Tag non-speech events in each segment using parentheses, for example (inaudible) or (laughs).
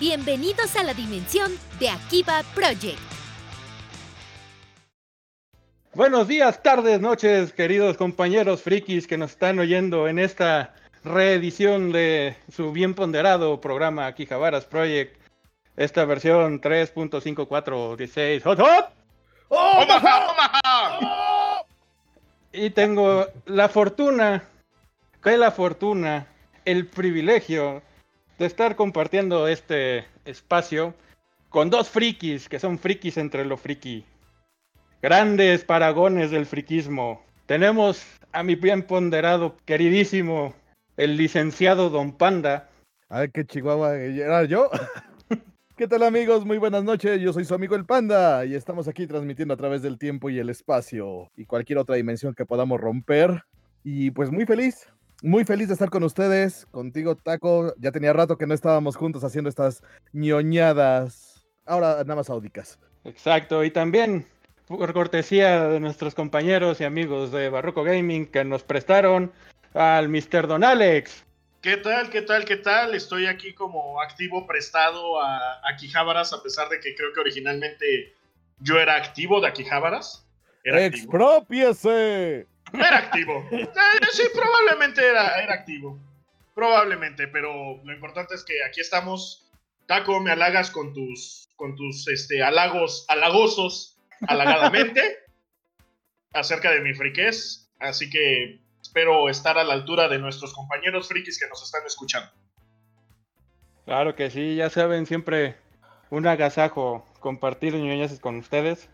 Bienvenidos a la dimensión de Akiba Project. Buenos días, tardes, noches, queridos compañeros frikis que nos están oyendo en esta reedición de su bien ponderado programa Akihabaras Project. Esta versión 3.5416. ¡Hot, hot! ¡Omaha, Omaha! Y tengo la fortuna, que la fortuna, el privilegio de estar compartiendo este espacio con dos frikis que son frikis entre lo friki. Grandes paragones del friquismo. Tenemos a mi bien ponderado, queridísimo, el licenciado Don Panda. Ay, qué chihuahua, ¿era yo? (laughs) ¿Qué tal amigos? Muy buenas noches, yo soy su amigo el Panda y estamos aquí transmitiendo a través del tiempo y el espacio y cualquier otra dimensión que podamos romper. Y pues muy feliz, muy feliz de estar con ustedes, contigo Taco. Ya tenía rato que no estábamos juntos haciendo estas ñoñadas, ahora nada más áudicas. Exacto, y también por cortesía de nuestros compañeros y amigos de Barroco Gaming que nos prestaron al Mr. Don Alex. ¿Qué tal? ¿Qué tal? ¿Qué tal? Estoy aquí como activo prestado a Akihabaras, a pesar de que creo que originalmente yo era activo de Akihabaras. ¡Expropiese! Era activo. Eh, sí, probablemente era, era activo. Probablemente, pero lo importante es que aquí estamos. Taco, me halagas con tus, con tus este, halagos halagosos halagadamente (laughs) acerca de mi friquez. Así que espero estar a la altura de nuestros compañeros frikis que nos están escuchando. Claro que sí, ya saben, siempre un agasajo compartir ñoñas con ustedes.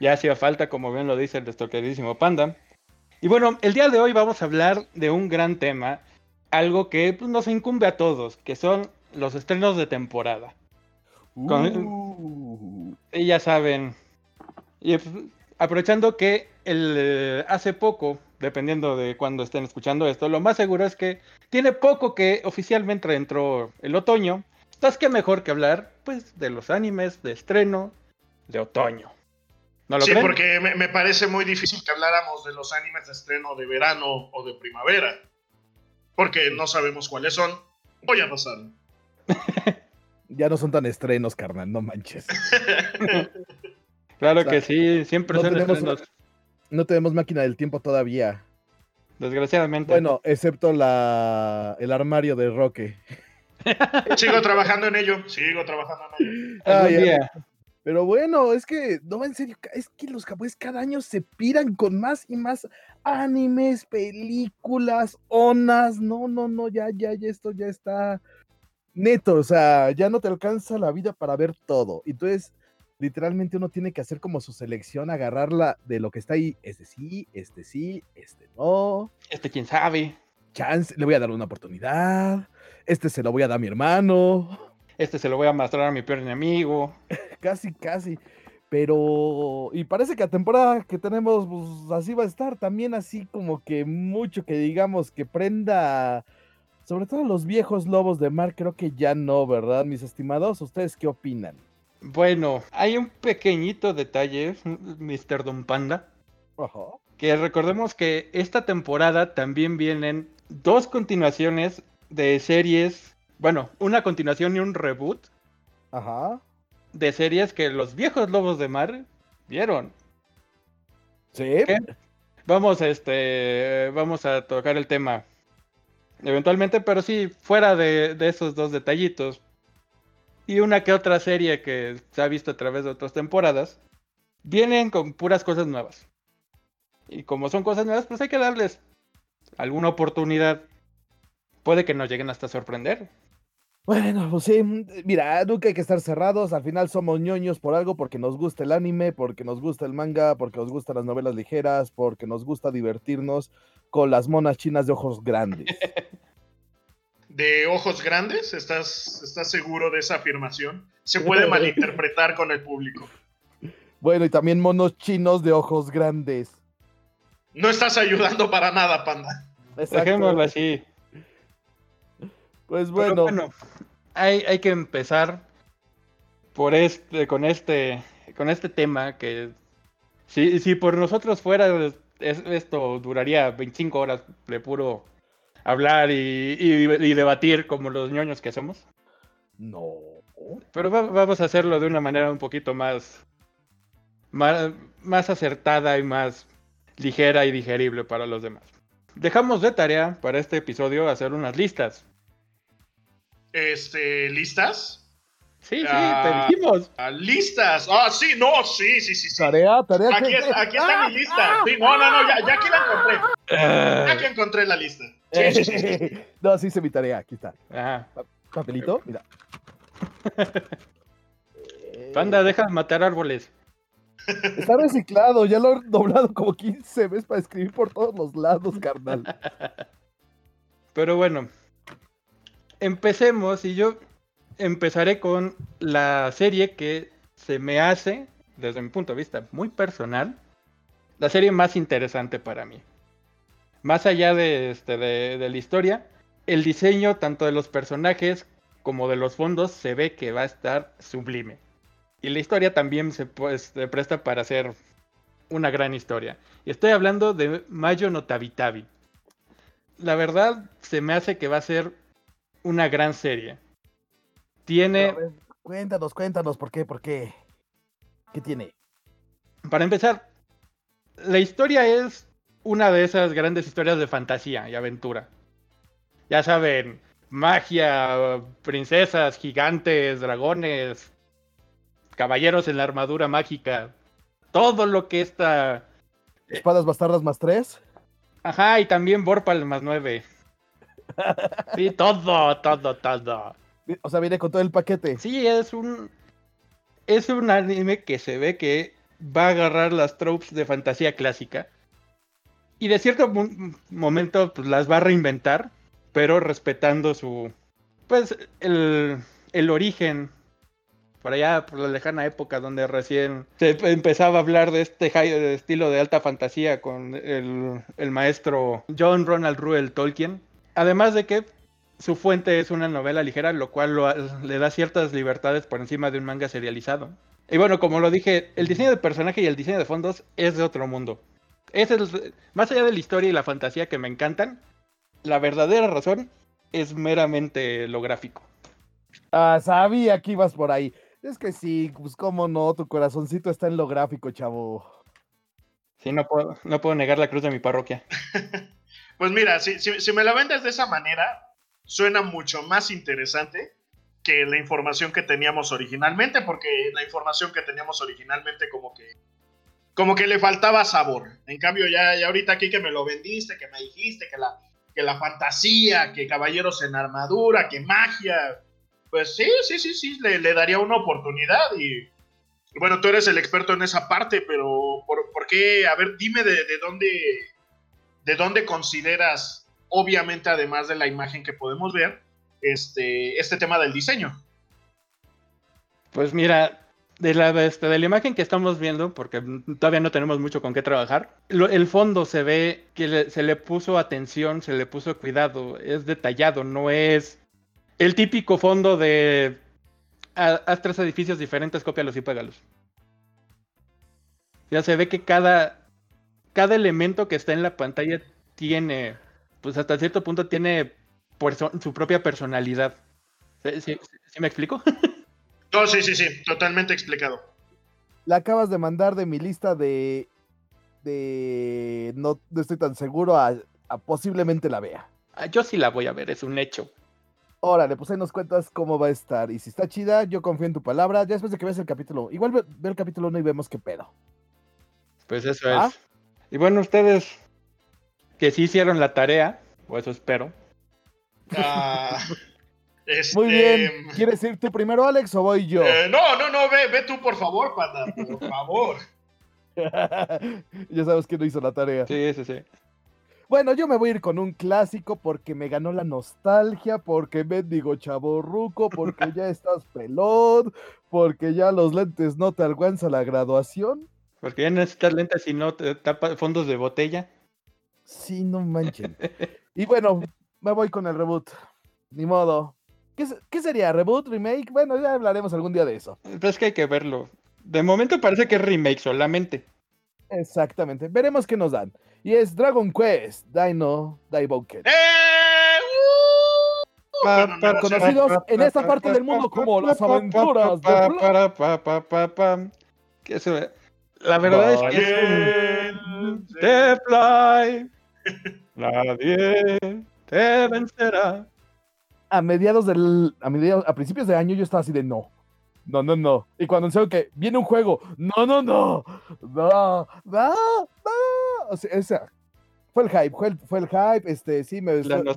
Ya hacía falta, como bien lo dice nuestro queridísimo Panda. Y bueno, el día de hoy vamos a hablar de un gran tema, algo que pues, nos incumbe a todos, que son los estrenos de temporada. Con- Uh. Y ya saben, y pues, aprovechando que el, eh, hace poco, dependiendo de cuándo estén escuchando esto, lo más seguro es que tiene poco que oficialmente entró el otoño. Entonces, qué mejor que hablar, pues, de los animes de estreno de otoño. ¿No lo Sí, creen? porque me, me parece muy difícil que habláramos de los animes de estreno de verano o de primavera. Porque no sabemos cuáles son. O ya pasaron. (laughs) Ya no son tan estrenos, carnal, no manches. (laughs) Claro o sea, que sí, siempre no son tenemos- estrenos, No tenemos máquina del tiempo todavía. desgraciadamente. Bueno, excepto la el armario de Roque. Sigo trabajando en ello. Sigo trabajando en ello. algún Ay, ay, día. Pero bueno, es que, no, en serio, es que los japoneses cada año se piran con más y más animes, películas, onas. No, no, no, ya, ya, ya, esto ya está neto. O sea, ya no te alcanza la vida para ver todo. Entonces, literalmente uno tiene que hacer como su selección, agarrarla de lo que está ahí. Este sí, este sí, este no. Este quién sabe. Chance, le voy a dar una oportunidad. Este se lo voy a dar a mi hermano. Este se lo voy a mostrar a mi peor enemigo. (laughs) Casi, casi. Pero, y parece que la temporada que tenemos, pues así va a estar. También así como que mucho que digamos que prenda, sobre todo los viejos lobos de mar, creo que ya no, ¿verdad, mis estimados? ¿Ustedes qué opinan? Bueno, hay un pequeñito detalle, Mr. Don Panda, Ajá. que recordemos que esta temporada también vienen dos continuaciones de series, bueno, una continuación y un reboot Ajá. de series que los viejos lobos de mar vieron. Sí. ¿Qué? Vamos, este, vamos a tocar el tema eventualmente, pero sí, fuera de, de esos dos detallitos. Y una que otra serie que se ha visto a través de otras temporadas, vienen con puras cosas nuevas. Y como son cosas nuevas, pues hay que darles alguna oportunidad. Puede que nos lleguen hasta sorprender. Bueno, pues sí, mm, mira, nunca hay que estar cerrados. Al final somos ñoños por algo, porque nos gusta el anime, porque nos gusta el manga, porque nos gustan las novelas ligeras, porque nos gusta divertirnos con las monas chinas de ojos grandes. (laughs) ¿De ojos grandes? ¿Estás, ¿Estás seguro de esa afirmación? Se puede (laughs) malinterpretar con el público. Bueno, y también monos chinos de ojos grandes. No estás ayudando para nada, panda. Exacto. Dejémoslo así. Pues Pero bueno, bueno, hay, hay que empezar por este, con este, con este tema que si, si por nosotros fuera es- esto duraría 25 horas de puro hablar y, y- y debatir como los ñoños que somos. no. Pero va- vamos a hacerlo de una manera un poquito más, más, más acertada y más ligera y digerible para los demás. Dejamos de tarea para este episodio hacer unas listas. Este, ¿listas? Sí, sí, Ah. te dijimos. Ah, listas. Ah, sí, no, sí, sí, sí, sí. Tarea, tarea. Aquí, aquí está ¡Ah! mi lista. Sí, no, no, no, ya, ya aquí la encontré. Ya Ah, aquí encontré la lista. Sí, sí, sí, sí. (laughs) no, sí hice mi tarea. Aquí está. Ajá. Papelito, mira. (laughs) Panda, deja de matar árboles. Está reciclado, ya lo he doblado como 15 veces para escribir por todos los lados, carnal. (laughs) Pero bueno, empecemos y yo empezaré con la serie que se me hace, desde mi punto de vista muy personal, la serie más interesante para mí. Más allá de, este, de, la historia, el diseño tanto de los personajes como de los fondos se ve que va a estar sublime. Y la historia también se, se presta para hacer una gran historia. Y estoy hablando de Mayo no Tabitabi la verdad se me hace que va a ser una gran serie. Tiene, ver, cuéntanos, cuéntanos, ¿por qué? ¿Por qué? ¿Qué tiene? para empezar, la historia es una de esas grandes historias de fantasía y aventura. Ya saben, magia, princesas, gigantes, dragones, caballeros en la armadura mágica, todo lo que está... ¿Espadas bastardas más tres? Ajá, y también Vorpal más nueve. Sí, todo, todo, todo. O sea, viene con todo el paquete. Sí, es un. Es un anime que se ve que va a agarrar las tropes de fantasía clásica. Y de cierto mo- momento pues, las va a reinventar, pero respetando su. Pues el, el origen. Por allá, por la lejana época donde recién se empezaba a hablar de este de estilo de alta fantasía con el, el maestro John Ronald Reuel Tolkien. Además de que su fuente es una novela ligera, lo cual lo le da ciertas libertades por encima de un manga serializado. Y bueno, como lo dije, el diseño de personaje y el diseño de fondos es de otro mundo. Es el- más allá de la historia y la fantasía que me encantan, la verdadera razón es meramente lo gráfico. Ah, sabía que ibas por ahí. Es que sí, pues cómo no, tu corazoncito está en lo gráfico, chavo. Sí, no puedo, no puedo negar la cruz de mi parroquia. (laughs) Pues mira, si, me la vendes de esa manera, suena mucho más interesante que la información que teníamos originalmente, porque la información que teníamos originalmente como que como que le faltaba sabor. En cambio, ya, ya ahorita aquí que me lo vendiste, que me dijiste que la, que la fantasía, que caballeros en armadura, que magia, pues sí, sí, sí, sí, le, le daría una oportunidad y, y bueno, tú eres el experto en esa parte, pero ¿por, por qué? A ver, dime de, de dónde de dónde consideras, obviamente, además de la imagen que podemos ver, este, este tema del diseño. Pues mira, de la, este, de imagen que estamos viendo, porque todavía no tenemos mucho con qué trabajar, el fondo se ve que se le puso atención, se le puso cuidado, es detallado, no es el típico fondo de "Ha- haz tres edificios diferentes, cópialos y pégalos. Ya se ve que cada, cada elemento que está en la pantalla tiene, pues hasta cierto punto tiene perso- su propia personalidad. ¿Sí, sí- sí me explico? (laughs) No, sí, sí, sí, totalmente explicado. La acabas de mandar de mi lista de. de. No, no estoy tan seguro a, a posiblemente la vea. Ah, Yo sí la voy a ver, es un hecho. Órale, pues ahí nos cuentas cómo va a estar. Y si está chida, yo confío en tu palabra. Ya después de que veas el capítulo. Igual ve, ve el capítulo 1 y vemos qué pedo. Pues eso Ah. es. Y bueno, ustedes que sí hicieron la tarea, o eso espero. Ah, (laughs) este, Muy bien. ¿Quieres ir tú primero, Alex, o voy yo? eh, no, no, no, ve, ve tú, por favor, panda, por favor. (laughs) ya sabes que no hizo la tarea. Sí, sí, sí. Bueno, yo me voy a ir con un clásico porque me ganó la nostalgia, porque mendigo chavo ruco, porque ya estás pelón, porque ya los lentes no te alcanza la graduación. Porque ya necesitas lentes y no te tapa fondos de botella. Sí, no manchen. Y bueno, me voy con el reboot. Ni modo. ¿Qué, se- qué sería? ¿Reboot? ¿Remake? Bueno, ya hablaremos algún día de eso. Pero es que hay que verlo. De momento parece que es remake solamente. Exactamente. Veremos qué nos dan. Y es Dragon Quest, Dino, Daiboken. ¡Eh! ¡Uh! pa, conocidos pa, en esta pa, parte pa, del mundo como las aventuras de Flash. para, pa, La verdad es que de Fly. (laughs) Nadie te vencerá. A mediados del. A, mediados, a principios de año yo estaba así de no. No, no, no. Y cuando anunciaron que viene un juego, no, no, no. No, no, no. O sea, o sea, fue el hype, fue el, fue el hype. Este, sí, me, La me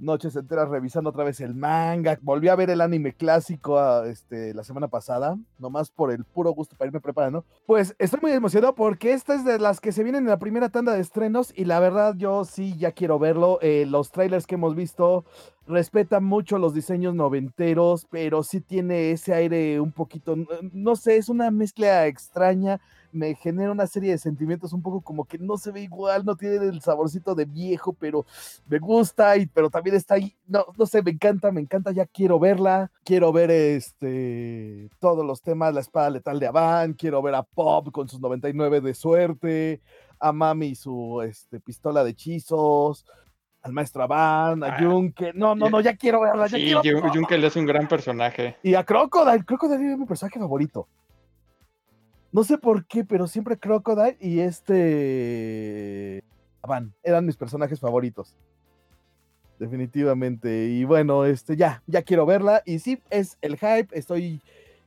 noches enteras revisando otra vez el manga. Volví a ver el anime clásico ah, este, la semana pasada, nomás por el puro gusto para irme preparando. Pues estoy muy emocionado porque esta es de las que se vienen en la primera tanda de estrenos y la verdad yo sí ya quiero verlo. Eh, los trailers que hemos visto respetan mucho los diseños noventeros, pero sí tiene ese aire un poquito, no, no sé, es una mezcla extraña. Me genera una serie de sentimientos un poco como que no se ve igual, no tiene el saborcito de viejo, pero me gusta, y, pero también está ahí, no, no sé, me encanta, me encanta, ya quiero verla, quiero ver este, todos los temas, la espada letal de Avan, quiero ver a Pop con sus 99 de suerte, a Mami y su este, pistola de hechizos, al maestro Avan, a Ah, Junke, no, no, no, ya quiero verla, ya Sí, quiero Jun- Junkel es un gran personaje. y a Crocodile, Crocodile es mi personaje favorito. No sé por qué, pero siempre Crocodile y este. Van, eran mis personajes favoritos. Definitivamente. Y bueno, este ya, ya quiero verla. Y sí, es el hype. Estoy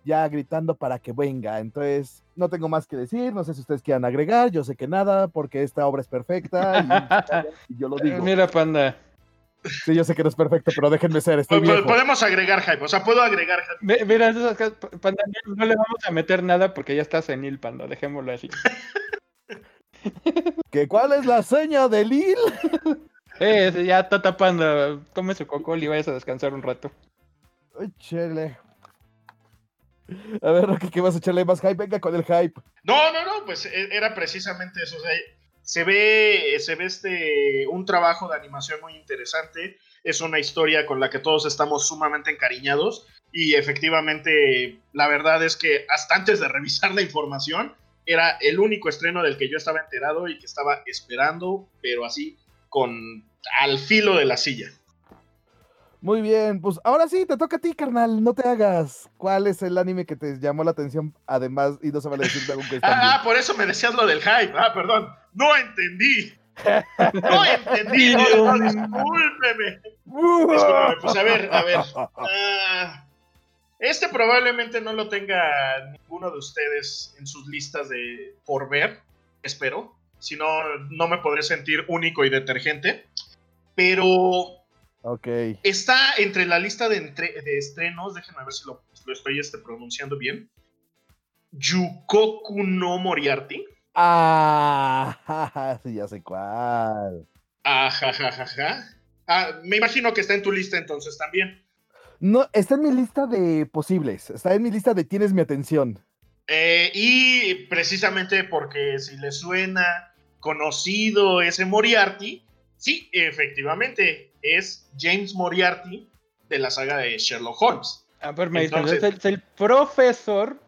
ya gritando para que venga. Entonces, no tengo más que decir. No sé si ustedes quieran agregar. Yo sé que nada, porque esta obra es perfecta. Y, (laughs) y yo lo digo. Mira, panda. Sí, yo sé que no es perfecto, pero déjenme ser. Estoy po- viejo. Podemos agregar hype, o sea, puedo agregar hype. Mira, esas cosas, panda, no le vamos a meter nada porque ya está senil, panda. Dejémoslo así. ¿Que ¿Cuál es la seña de Lil? Eh, sí, ya está tapando. Tome su cocol y vayas a descansar un rato. Ay, chele. A ver, Rocky, ¿qué vas a echarle más hype? Venga con el hype. No, no, no, pues e- era precisamente eso. o sea, se ve, se ve este un trabajo de animación muy interesante. Es una historia con la que todos estamos sumamente encariñados. Y efectivamente, la verdad es que hasta antes de revisar la información, era el único estreno del que yo estaba enterado y que estaba esperando, pero así, con al filo de la silla. Muy bien, pues ahora sí, te toca a ti, carnal. No te hagas. ¿Cuál es el anime que te llamó la atención? Además, y no se vale decir algo que (laughs) Ah, bien. por eso me decías lo del hype. Ah, perdón. No entendí. (laughs) No entendí. No, no, discúlpeme. Discúlpeme, pues a ver, a ver. Ah, este probablemente no lo tenga ninguno de ustedes en sus listas de por ver, espero. Si no, no me podré sentir único y detergente. Pero Ok. está entre la lista de, entre- de estrenos, déjenme ver si lo, lo estoy este, pronunciando bien. Yukoku no Moriarty. Ah, (laughs) sí, ya sé cuál. Ajajajaja. Ah, me imagino que está en tu lista entonces también. No, está en mi lista de posibles. Está en mi lista de tienes mi atención. Eh, y precisamente porque si le suena conocido ese Moriarty, sí, efectivamente, es James Moriarty de la saga de Sherlock Holmes. A ver, me dicen, Entonces- es el, es el profesor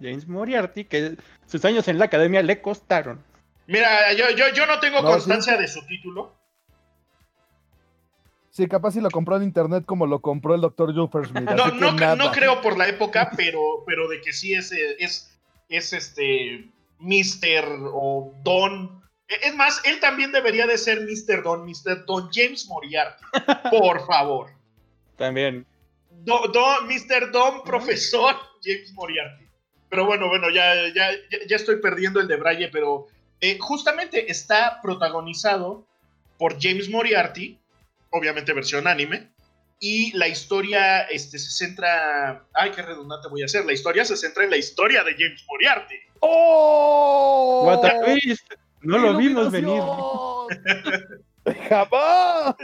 James Moriarty que sus años en la academia le costaron. Mira, yo, yo, yo no tengo No, constancia de su título. Sí, capaz si lo compró en internet como lo compró el doctor Juffersmith. No, no, nada. no creo por la época, pero, pero de que sí es, es, es este Mr. o Don. Es más, él también debería de ser Mr. Don, Mr. Don James Moriarty. Por favor. También. Do- Don, Mr. Don Profesor James Moriarty. Pero bueno, bueno, ya, ya, ya, estoy perdiendo el de Braille, pero eh, justamente está protagonizado por James Moriarty, obviamente versión anime, y la historia este, se centra... Ay, qué redundante voy a hacer. La historia se centra en la historia de James Moriarty. ¡Oh! What a twist. No lo vimos venir. (laughs) ¡Jamás!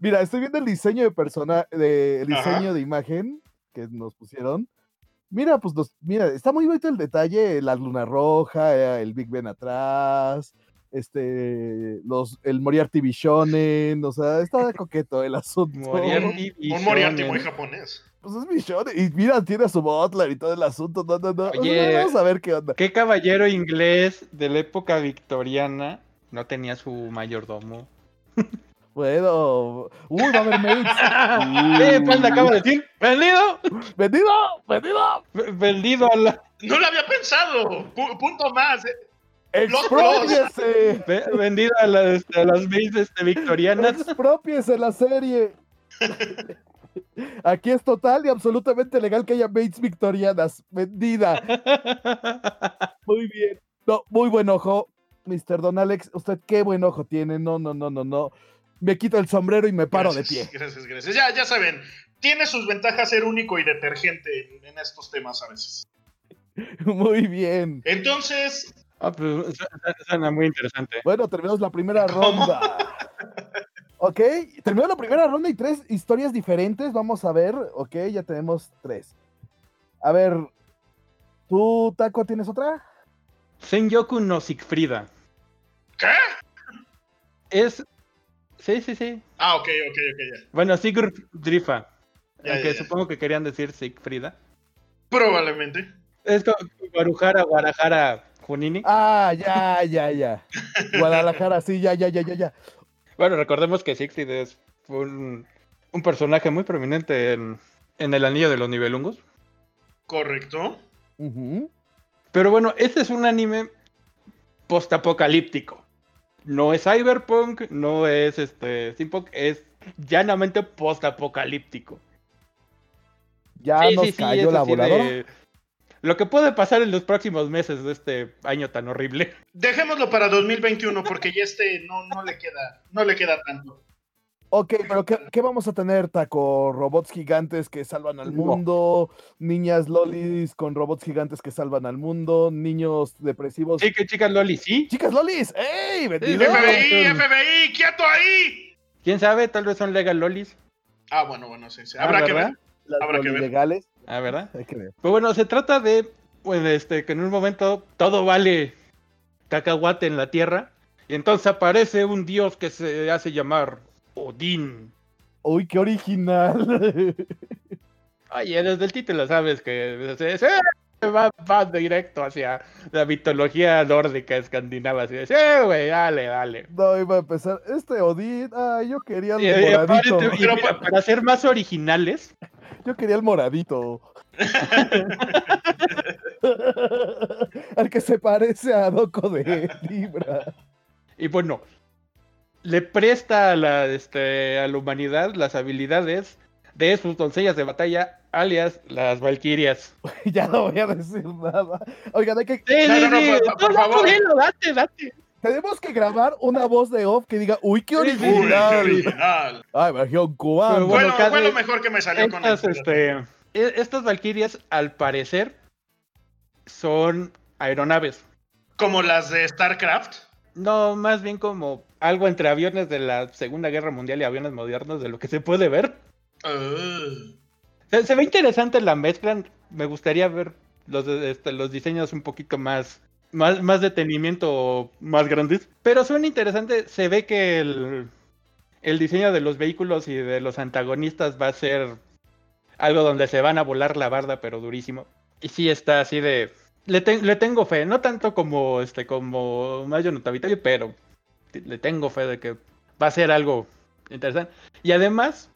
Mira, estoy viendo el diseño de persona, de, el Ajá. diseño de imagen que nos pusieron. Mira, pues nos- mira, está muy bonito el detalle, la luna roja, el Big Ben atrás, este, los, el Moriarty Bishonen, o sea, está coqueto el asunto. Moriarty. Un, (laughs) un Moriarty muy japonés. Pues es Bishonen, y mira, tiene a su butler y todo el asunto, no, no, no. Oye. vamos a ver qué onda. ¿Qué caballero inglés de la época victoriana no tenía su mayordomo? (laughs) Bueno, uy, va a haber mates. (laughs) Pues de decir, vendido, ¡Vendido! ¡Vendido! v- vendido a la, No lo había pensado. Pu- punto más. eh. ¡Expropiese! ve- vendido a, la- este, a las mates este, victorianas. ¡Expropiese la serie! Aquí es total y absolutamente legal que haya mates victorianas. Vendida. Muy bien. No, muy buen ojo, Mr. Don Alex. Usted qué buen ojo tiene. No, no, no, no, no. Me quito el sombrero y me paro de pie. Gracias, Gracias, gracias. Ya, ya saben, tiene sus ventajas ser único y detergente en, en estos temas a veces. (laughs) Muy bien. Entonces, Ah, pues, su- su- suena muy interesante. Bueno, terminamos la primera ¿Cómo? ronda. (laughs) Ok, terminó la primera ronda y tres historias diferentes. Vamos a ver. Ok, ya tenemos tres. A ver, ¿tú, Taco, tienes otra? Senyoku no Siegfrieda. ¿qué? Es. Sí, sí, sí. Ah, ok, ok, ok, ya. Bueno, Sigurd Drifa. Ya, aunque ya, ya. supongo que querían decir Siegfrieda. Probablemente. Es como Guarujara, Guarajara, Junini. Ah, ya, ya, ya. (laughs) Guadalajara, sí, ya, ya, ya, ya, ya. Bueno, recordemos que Siegfried es un, un personaje muy prominente en, en el Anillo de los Nibelungos. Correcto. Pero bueno, este es un anime postapocalíptico. No es cyberpunk, no es este steampunk, es llanamente postapocalíptico. Ya Sí, nos sí, sí, cayó es la voladora. de- Lo que puede pasar en los próximos meses de este año tan horrible. Dejémoslo para 2021 porque ya este no, no le queda, no le queda tanto. Ok, pero ¿qué, qué vamos a tener, Taco? ¿Robots gigantes que salvan al mundo? ¿Niñas lolis con robots gigantes que salvan al mundo? ¿Niños depresivos? Sí, que chicas Loli, sí. ¡Chicas lolis! ¡Ey! FBI, FBI, quieto ahí. ¿Quién sabe? Tal vez son legal Lolis. Ah, bueno, bueno, sí, sí. Ah, Habrá que ver. Las habrá que lolis ver. legales. Ah, ¿verdad? Hay que ver. Pues bueno, se trata de pues, este, que en un momento todo vale cacahuate en la tierra. Y entonces aparece un dios que se hace llamar Odín. ¡Uy, qué original! (laughs) Oye, desde el título sabes que se, se- va, va directo hacia la mitología nórdica escandinava. Así de, sí, güey, dale, dale. no, iba a empezar. Este Odín. Ay, yo quería el Y, y moradito. Pero mira, pa- para ser más originales, (laughs) Yo quería el moradito. (laughs) Al que se parece a Doco de Libra. y bueno, le presta a la, este, a la humanidad las habilidades de sus doncellas de batalla, alias las valquirias. (laughs) ya no voy a decir nada. Oigan, hay que, Sí, No, sí, no, no, por- por No, no, favor. dilo, date, date. tenemos que grabar una voz de off que diga, uy, qué sí. Uy, qué original. original. Ay, región cubana. Pero Bueno, casi- fue lo mejor que me salió con Estas, el este, e- estas valquirias, al parecer, son aeronaves. Como las de StarCraft. No, más bien como algo entre aviones de la Segunda Guerra Mundial y aviones modernos de lo que se puede ver. Se, ve interesante la mezcla. Me gustaría ver los, este, los diseños un poquito más, más, más detenimiento, más grandes. Pero suena interesante. Se ve que el, el diseño de los vehículos y de los antagonistas va a ser algo donde se van a volar la barda, pero durísimo. Y sí está así de. Le, ten- le tengo fe, no tanto como este como Mayo Notavitario, pero le tengo fe de que va a ser algo interesante. Y además,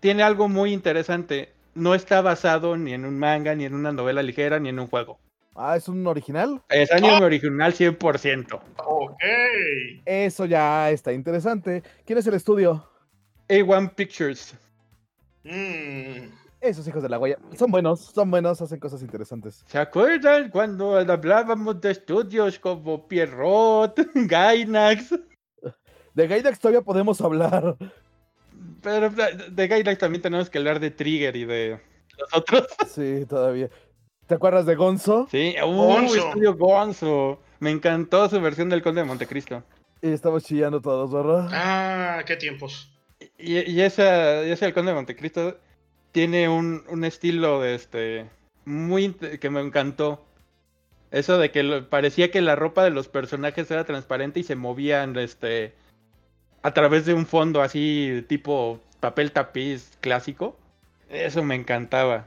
tiene algo muy interesante. No está basado ni en un manga, ni en una novela ligera, ni en un juego. Ah, ¿es un original? Es anime original 100%. Ok. Eso ya está interesante. ¿Quién es el estudio? A1 Pictures. Mm. Esos hijos de la Goya. Son buenos, son buenos, hacen cosas interesantes. ¿Se acuerdan cuando hablábamos de estudios como Pierrot, (laughs) Gainax? De Gainax todavía podemos hablar. Pero de Gainax también tenemos que hablar de Trigger y de los otros. (laughs) Sí, todavía. ¿Te acuerdas de Gonzo? Sí, uh, Gonzo. Estudio Gonzo. Me encantó su versión del Conde de Montecristo. Y estamos chillando todos, ¿verdad? Ah, qué tiempos. Y, y esa, ese el Conde de Montecristo tiene un, un estilo de este muy que me encantó. Eso de que lo- parecía que la ropa de los personajes era transparente y se movían este a través de un fondo así tipo papel tapiz clásico. Eso me encantaba.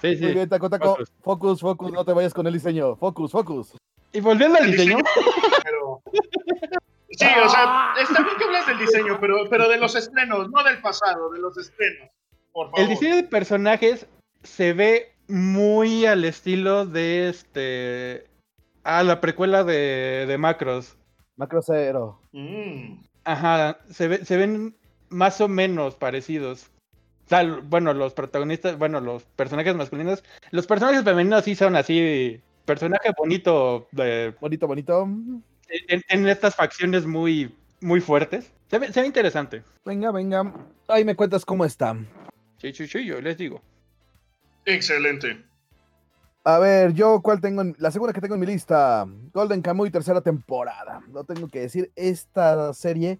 Sí, Muy sí. bien, Taco Taco. Focus. Focus, focus, no te vayas con el diseño. Focus, focus. Y volviendo al diseño, Pero (laughs) Sí, o sea, está bien que hablas del diseño, pero, pero de los estrenos, no del pasado, de los estrenos. Por favor. El diseño de personajes se ve muy al estilo de este. A la precuela de, de Macros. Macro Cero. Mm. Ajá, se, ve- se ven más o menos parecidos. O sea, bueno, los protagonistas, bueno, los personajes masculinos. Los personajes femeninos sí son así. Personaje bonito de, Bonito, bonito. en, en estas facciones muy, muy fuertes. Se ve, se ve interesante. Venga, venga. Ahí me cuentas cómo está. Sí, sí, sí, yo les digo. Excelente. A ver, yo cuál tengo en, la segunda que tengo en mi lista, Golden Kamuy tercera temporada. No tengo que decir, esta serie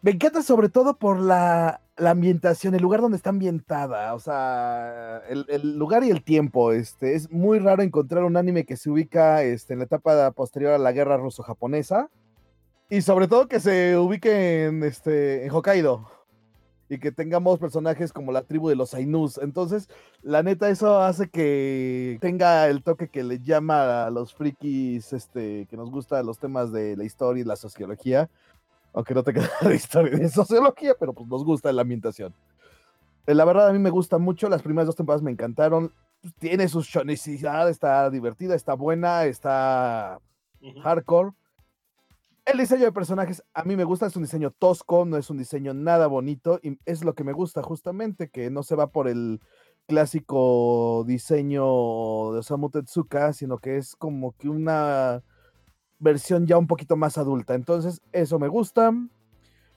me encanta sobre todo por la, la ambientación, el lugar donde está ambientada, o sea, el, el lugar y el tiempo. Este, es muy raro encontrar un anime que se ubica este, en la etapa posterior a la guerra ruso-japonesa y sobre todo que se ubique en, este, en Hokkaido y que tengamos personajes como la tribu de los Ainus. Entonces, la neta, eso hace que tenga el toque que le llama a los frikis, este, que nos gusta los temas de la historia y la sociología. Aunque no tenga (laughs) nada de historia y de sociología, pero pues nos gusta la ambientación. Eh, La verdad, a mí me gusta mucho. Las primeras dos temporadas me encantaron. Tiene su shonicidad, está divertida, está buena, está hardcore. El diseño de personajes a mí me gusta, es un diseño tosco, no es un diseño nada bonito y es lo que me gusta justamente, que no se va por el clásico diseño de Osamu Tezuka, sino que es como que una versión ya un poquito más adulta. Entonces, eso me gusta.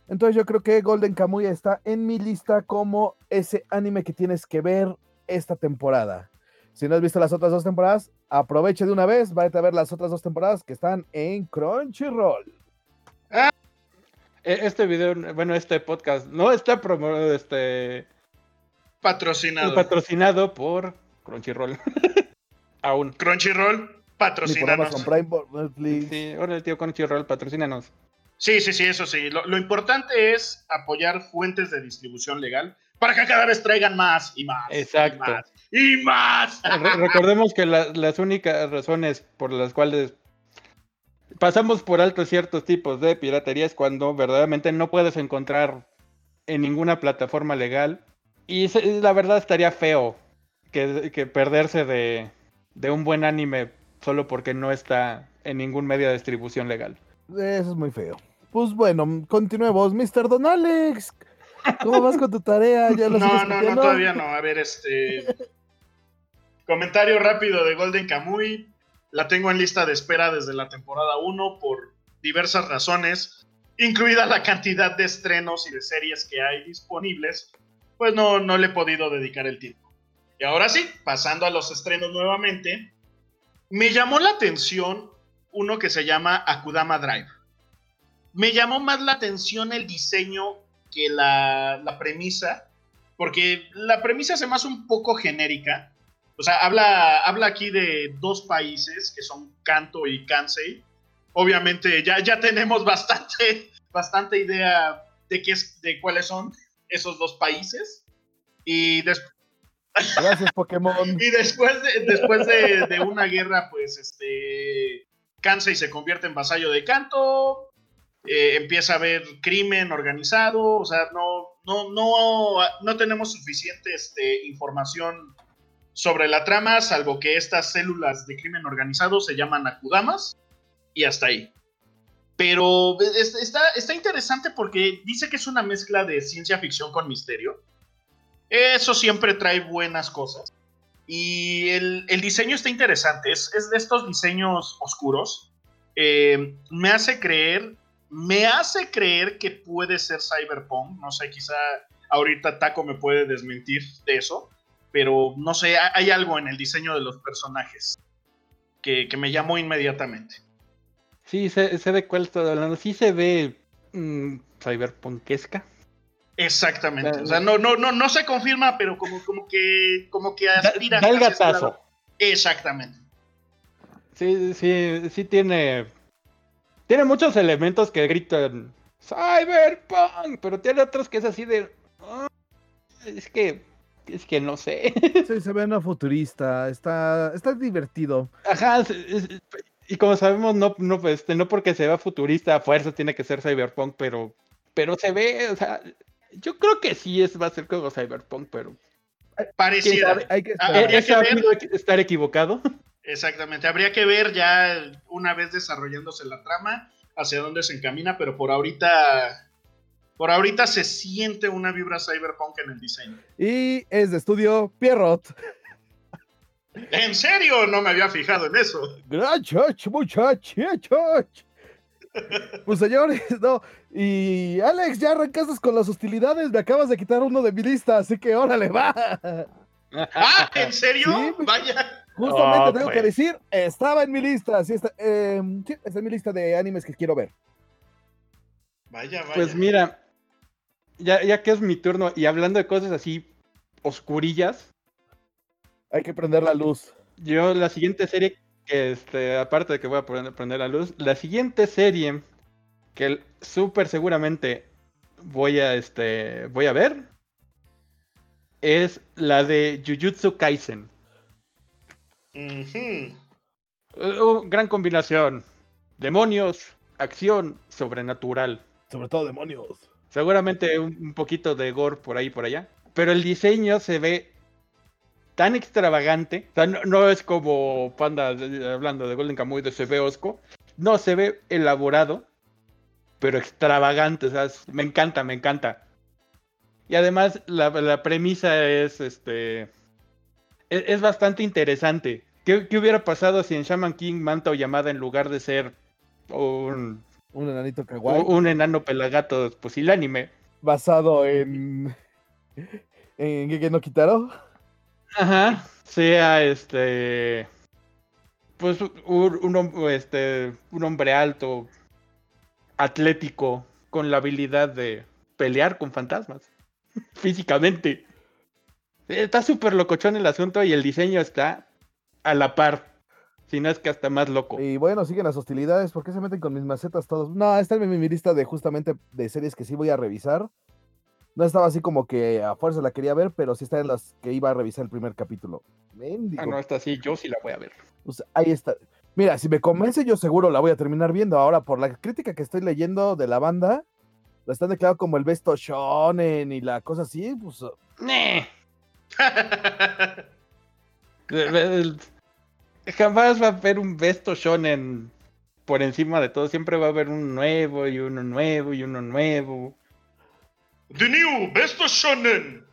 Entonces, yo creo que Golden Kamuy está en mi lista como ese anime que tienes que ver esta temporada. Si no has visto las otras dos temporadas, aproveche de una vez, váyate a ver las otras dos temporadas que están en Crunchyroll. E- Este video, bueno, este podcast no está promo este, Patrocinado. patrocinado por Crunchyroll. (laughs) Aún. Crunchyroll, patrocínanos. Prime, Netflix. Sí, ahora el tío Crunchyroll, patrocínanos. Sí, sí, sí, eso sí. Lo, lo importante es apoyar fuentes de distribución legal para que cada vez traigan más y más. Exacto. Y más. Y más. (laughs) Re- recordemos que la- las únicas razones por las cuales pasamos por alto ciertos tipos de piratería es cuando verdaderamente no puedes encontrar en ninguna plataforma legal. Y la verdad estaría feo que, que perderse de, de un buen anime solo porque no está en ningún medio de distribución legal. Eso es muy feo. Pues bueno, continuemos. Mr. Don Alex, ¿cómo vas con tu tarea? ¿Ya lo No, no, no, todavía no. A ver, este. Comentario rápido de Golden Kamuy. La tengo en lista de espera desde la temporada 1 por diversas razones, incluida la cantidad de estrenos y de series que hay disponibles. Pues no, no le he podido dedicar el tiempo. Y ahora sí, pasando a los estrenos nuevamente, me llamó la atención uno que se llama Akudama Drive. Me llamó más la atención el diseño que la, la premisa, porque la premisa se me hace un poco genérica. O sea, habla, habla aquí de dos países que son Kanto y Kansei. Obviamente ya, ya tenemos (laughs) bastante, bastante idea de, qué es, de cuáles son esos dos países. Y, des- Gracias, Pokémon. (laughs) y después, de, después de, de una guerra, pues este Kansei se convierte en vasallo de Kanto. Eh, empieza a haber crimen organizado. O sea, no, no, no, no tenemos suficiente este, información sobre la trama, salvo que estas células de crimen organizado se llaman Akudamas. Y hasta ahí. Pero es- está, está interesante porque dice que es una mezcla de ciencia ficción con misterio. Eso siempre trae buenas cosas. Y el, el diseño está interesante. Es, es de estos diseños oscuros. Eh, me hace creer. Me hace creer que puede ser Cyberpunk. No sé, quizá ahorita Taco me puede desmentir de eso. Pero no sé, ha- hay algo en el diseño de los personajes que, que me llamó inmediatamente. Sí, sé, sé de cuál estoy hablando. Sí se ve mm, cyberpunkesca. Exactamente. O sea, no, no, no, no se confirma, pero como, como que, como que Da, aspira. da el hacia ese gatazo. Exactamente. Sí, sí, sí tiene. Tiene muchos elementos que gritan Cyberpunk, pero tiene otros que es así de. "Ah, es que. Es que no sé. (laughs) Sí, se ve una futurista, está, está divertido. Ajá, es- es- y como sabemos, no, no, este, no porque se vea futurista a fuerza tiene que ser cyberpunk, pero, pero se ve, o sea, yo creo que sí es, va a ser como cyberpunk, pero Pareciera. Hay que Ah, esperar. habría es que estar equivocado. (laughs) Exactamente. Habría que ver ya una vez desarrollándose la trama hacia dónde se encamina, pero por ahorita. Por ahorita se siente una vibra cyberpunk en el diseño. Y es de estudio Pierrot. ¿En serio? No me había fijado en eso. Gracias, muchachos. Pues señores, no. Y Alex, ya arrancaste con las hostilidades. Me acabas de quitar uno de mi lista, así que órale, va. Ah, ¿en serio? Sí. Vaya. Justamente Oh, tengo pues. que decir, estaba en mi lista. Sí, está, eh, sí, está en mi lista de animes que quiero ver. Vaya, vaya. Pues mira, ya, ya que es mi turno y hablando de cosas así oscurillas, Hay que prender la luz. yo la siguiente serie que, este, aparte de que voy a poner, prender la luz, la siguiente serie que súper seguramente voy a, este, voy a ver es la de Jujutsu Kaisen. Oh, gran combinación. Demonios, acción, sobrenatural. Sobre todo demonios. Seguramente un, un poquito de gore por ahí por allá. Pero el diseño se ve tan extravagante. O sea, no, no es como Panda eh, hablando de Golden Kamuy de se ve osco. No, se ve elaborado, pero extravagante. O sea, es- me encanta, me encanta. Y además la, la premisa es este. Es, es bastante interesante. ¿Qué, qué hubiera pasado si en Shaman King Manta o Yamada en lugar de ser un, Un enanito kawaii. un enano pelagato pusilánime? basado en. En Gege no Kitaro. Ajá. Sea este. Pues un, un este, un hombre alto, atlético, con la habilidad de pelear con fantasmas. (laughs) Físicamente. Está súper locochón el asunto y el diseño está a la par. Si no es que hasta más loco. Y bueno, siguen las hostilidades. ¿Por qué se meten con mis macetas todos? No, esta es mi, mi lista de justamente de series que sí voy a revisar. No estaba así como que a fuerza la quería ver, pero sí está en las que iba a revisar el primer capítulo. Mendigo. Ah, no, esta sí, yo sí la voy a ver. Pues ahí está. Mira, si me convence, yo seguro la voy a terminar viendo. Ahora, por la crítica que estoy leyendo de la banda, la están declarando como el besto shonen y la cosa así, pues ¡Nee! (laughs) Jamás va a haber un besto shonen por encima de todo. Siempre va a haber un nuevo y uno nuevo y uno nuevo. The New Best of Shonen.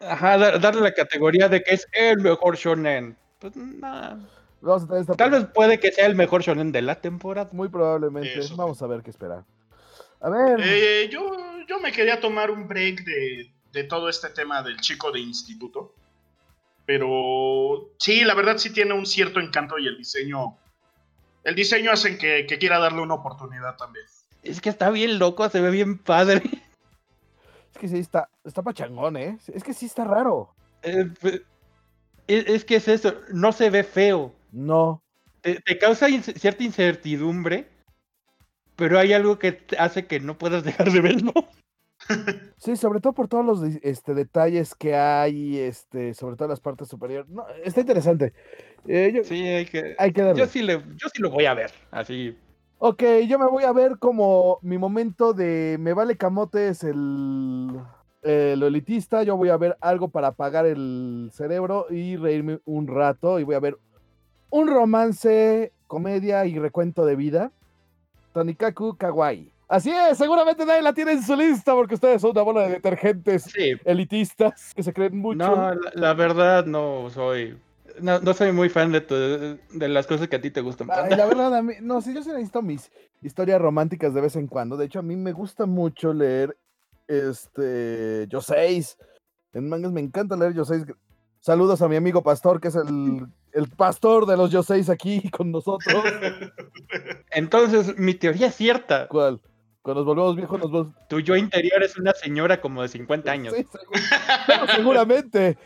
Ajá, da- darle la categoría de que es el mejor shonen. Pues nah. vamos a tener esta Tal vez puede que sea el mejor shonen de la temporada. muy probablemente. Eso. Vamos a ver qué esperar. A ver. Eh, yo, yo me quería tomar un break de, de todo este tema del chico de instituto. Pero sí, la verdad sí tiene un cierto encanto y el diseño. El diseño hacen que, que quiera darle una oportunidad también. Es que está bien loco, se ve bien padre. Es que sí está, está pachangón, ¿eh? Es que sí está raro. Eh, pues, Es, es que es eso, no se ve feo. No. te, te causa cierta incertidumbre, pero hay algo que te hace que no puedas dejar de verlo. (laughs) Sí, sobre todo por todos los este, detalles que hay, este, sobre todo las partes superiores. No, está interesante. Eh, yo- Sí, hay que. hay que darle. Yo sí, le, yo sí lo voy a ver. Así. Ok, yo me voy a ver como mi momento de me vale camotes el, el elitista. Yo voy a ver algo para apagar el cerebro y reírme un rato. Y voy a ver un romance, comedia y recuento de vida. Tonikaku Kawaii. Así es, seguramente nadie la tiene en su lista porque ustedes son una bola de detergentes Sí. elitistas que se creen mucho. No, la, la verdad no soy. No, no soy muy fan de, tu- de las cosas que a ti te gustan. Ay, la verdad, a mí, no, sí, yo sí necesito mis historias románticas de vez en cuando. De hecho, a mí me gusta mucho leer este Yoseis. En mangas me encanta leer Yoseis. Saludos a mi amigo Pastor, que es el, el pastor de los Yoseis aquí (laughs) con nosotros. Entonces, mi teoría es cierta. ¿Cuál? Cuando nos volvemos viejos nos volvemos... Tu yo interior es una señora como de 50 años. Sí, seguro- no, seguramente.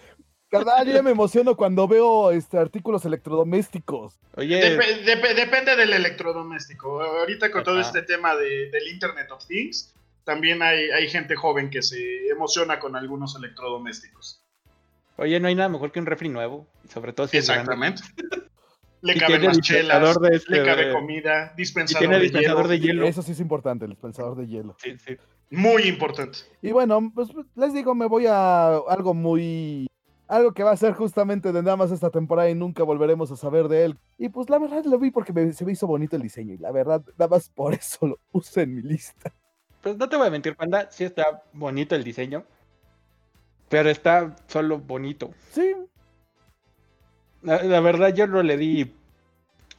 Carnal, yo ya me emociono cuando veo este, artículos electrodomésticos. Oye, Dep- dep- depende del electrodoméstico. Ahorita con todo este tema de- del Internet of Things, también hay, hay gente joven que se emociona con algunos electrodomésticos. oye, no hay nada mejor que un refri nuevo. Sobre todo si es. Exactamente. Le Y caben tiene más chelas, de este le cabe comida, Y dispensador, tiene de, dispensador hielo. de hielo. Eso sí es importante, el dispensador de hielo. Sí, sí. Muy importante. Y bueno, pues les digo, me voy a algo muy. Algo que va a ser justamente de nada más esta temporada y nunca volveremos a saber de él. Y pues la verdad lo vi porque me- se me hizo bonito el diseño. Y la verdad, nada más por eso lo puse en mi lista. Pues no te voy a mentir, panda, sí está bonito el diseño. Pero está solo bonito. Sí, La, la verdad yo no le di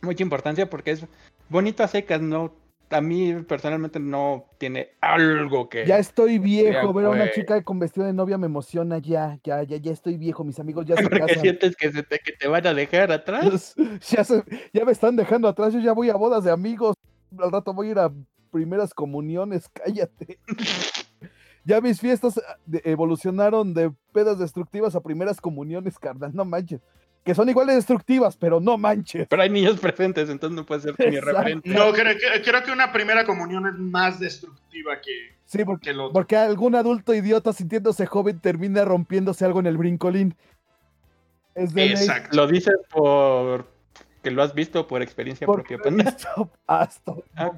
mucha importancia porque es bonito a secas, no. A mí personalmente no tiene algo que. ya estoy viejo. Ver a una chica con vestido de novia me emociona ya. Ya, ya, ya estoy viejo. Mis amigos ya (laughs) se porque casan. sientes que, se te, que te van a dejar atrás. (laughs) ya, se- ya me están dejando atrás. Yo ya voy a bodas de amigos. Al rato voy a ir a primeras comuniones. (laughs) Cállate. Ya mis fiestas de- evolucionaron de pedas destructivas a primeras comuniones, carnal. No manches. Que son igual de destructivas, pero no manches. Pero hay niños presentes, entonces no puede ser Exacto. referente. No, creo, que- creo que una primera comunión es más destructiva que, Sí, porque, que el otro. porque algún adulto idiota sintiéndose joven termina rompiéndose algo en el brincolín. Es de ley. Exacto. Lo dices por que lo has visto por experiencia propia. visto hasta un Ah.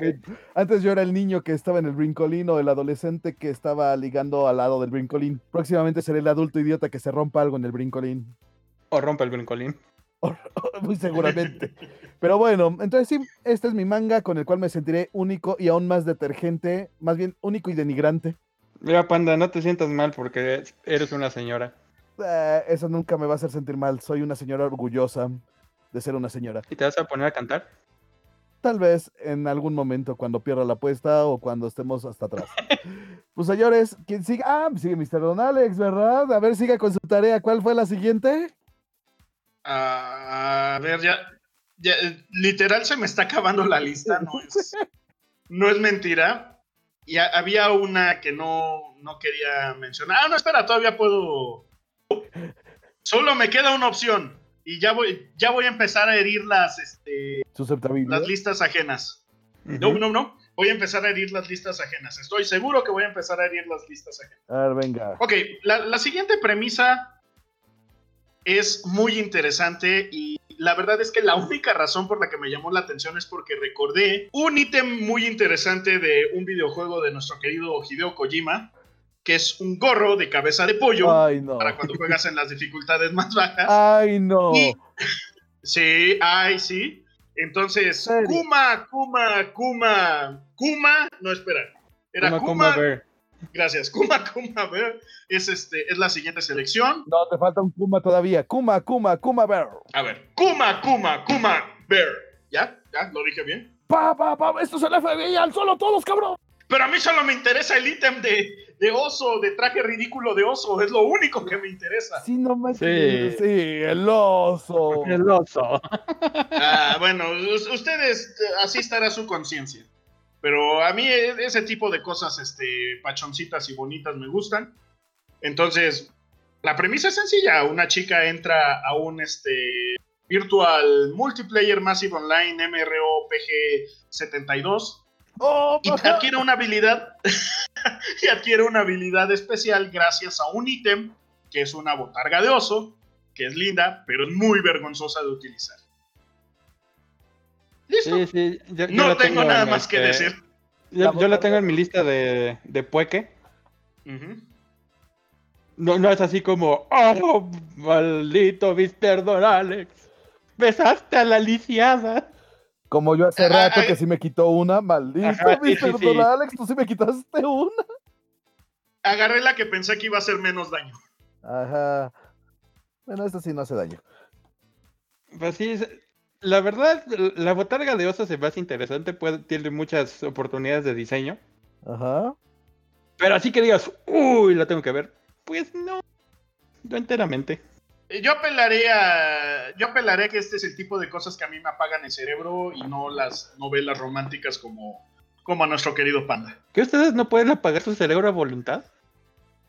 Antes yo era el niño que estaba en el brincolín o el adolescente que estaba ligando al lado del brincolín. Próximamente seré el adulto idiota que se rompa algo en el brincolín. O rompe el brincolín. (laughs) Muy seguramente. Pero bueno, entonces sí, este es mi manga con el cual me sentiré único y aún más detergente, más bien único y denigrante. Mira, panda, no te sientas mal porque eres una señora. Eh, eso nunca me va a hacer sentir mal. Soy una señora orgullosa de ser una señora. ¿Y te vas a poner a cantar? Tal vez en algún momento cuando pierda la apuesta o cuando estemos hasta atrás. (laughs) Pues señores, ¿quién sigue? Ah, sigue Mr. Don Alex, ¿verdad? A ver, siga con su tarea. ¿Cuál fue la siguiente? A ver, ya, ya, literal se me está acabando la lista, no es, no es mentira. Y ha- había una que no, no quería mencionar. Ah, no, espera, todavía puedo. Solo me queda una opción. Y ya voy, ya voy a empezar a herir las, este, las listas ajenas. No, no, no. Voy a empezar a herir las listas ajenas. Estoy seguro que voy a empezar a herir las listas ajenas. A ver, venga. Ok, la, la siguiente premisa es muy interesante y la verdad es que la única razón por la que me llamó la atención es porque recordé un ítem muy interesante de un videojuego de nuestro querido Hideo Kojima, que es un gorro de cabeza de pollo Ay, no. para cuando juegas en las dificultades más bajas. Ay, no. Y- (laughs) Sí, ay, sí. Entonces. Kuma, Kuma, Kuma, Kuma, no espera. Era Kuma, Kuma, Kuma Bear. Gracias, (laughs) Kuma, Kuma, Bear, es, este, es la siguiente selección. No, te falta un Kuma todavía. Kuma, Kuma, Kuma Bear. A ver, Kuma, Kuma, Kuma, Bear. ¿Ya? ¿Ya? ¿Lo dije bien? Pa, pa, pa, esto es el FBI, al solo todos, cabrón. Pero a mí solo me interesa el ítem de, de oso, de traje ridículo de oso, es lo único que me interesa. Sí, no manches. Sí. Sí, el oso. El oso. Ah, bueno, us- ustedes, eh, así estará su conciencia. Pero a mí e- ese tipo de cosas, este, pachoncitas y bonitas me gustan. Entonces, la premisa es sencilla. Una chica entra a un, este, Virtual Multiplayer Massive Online MROPG 72 Oh, y adquiere una habilidad (laughs) y adquiere una habilidad especial gracias a un ítem que es una botarga de oso, que es linda, pero es muy vergonzosa de utilizar. ¿Listo? Sí, sí. yo- yo no tengo tengo nada más que este- decir. Yo, yo la tengo en mi lista de, de pueque. No, no es así como, oh, maldito Mr. Don Alex. Besaste a la lisiada. Como yo hace rato ah, que sí me quitó una, maldito, Ajá, sí, Mr. sí, Don sí. Alex, tú sí me quitaste una. Agarré la que pensé que iba a hacer menos daño. Ajá. Bueno, esto sí no hace daño. Pues sí, la verdad, la botarga de oso se me hace interesante, puede- tiene muchas oportunidades de diseño. Ajá. Pero así que digas, uy, la tengo que ver. Pues no, no enteramente. Eh, Yo apelaría, a- yo apelaría que este es el tipo de cosas que a mí me apagan el cerebro y no las novelas románticas como, como a nuestro querido panda. ¿Que ustedes no pueden apagar su cerebro a voluntad?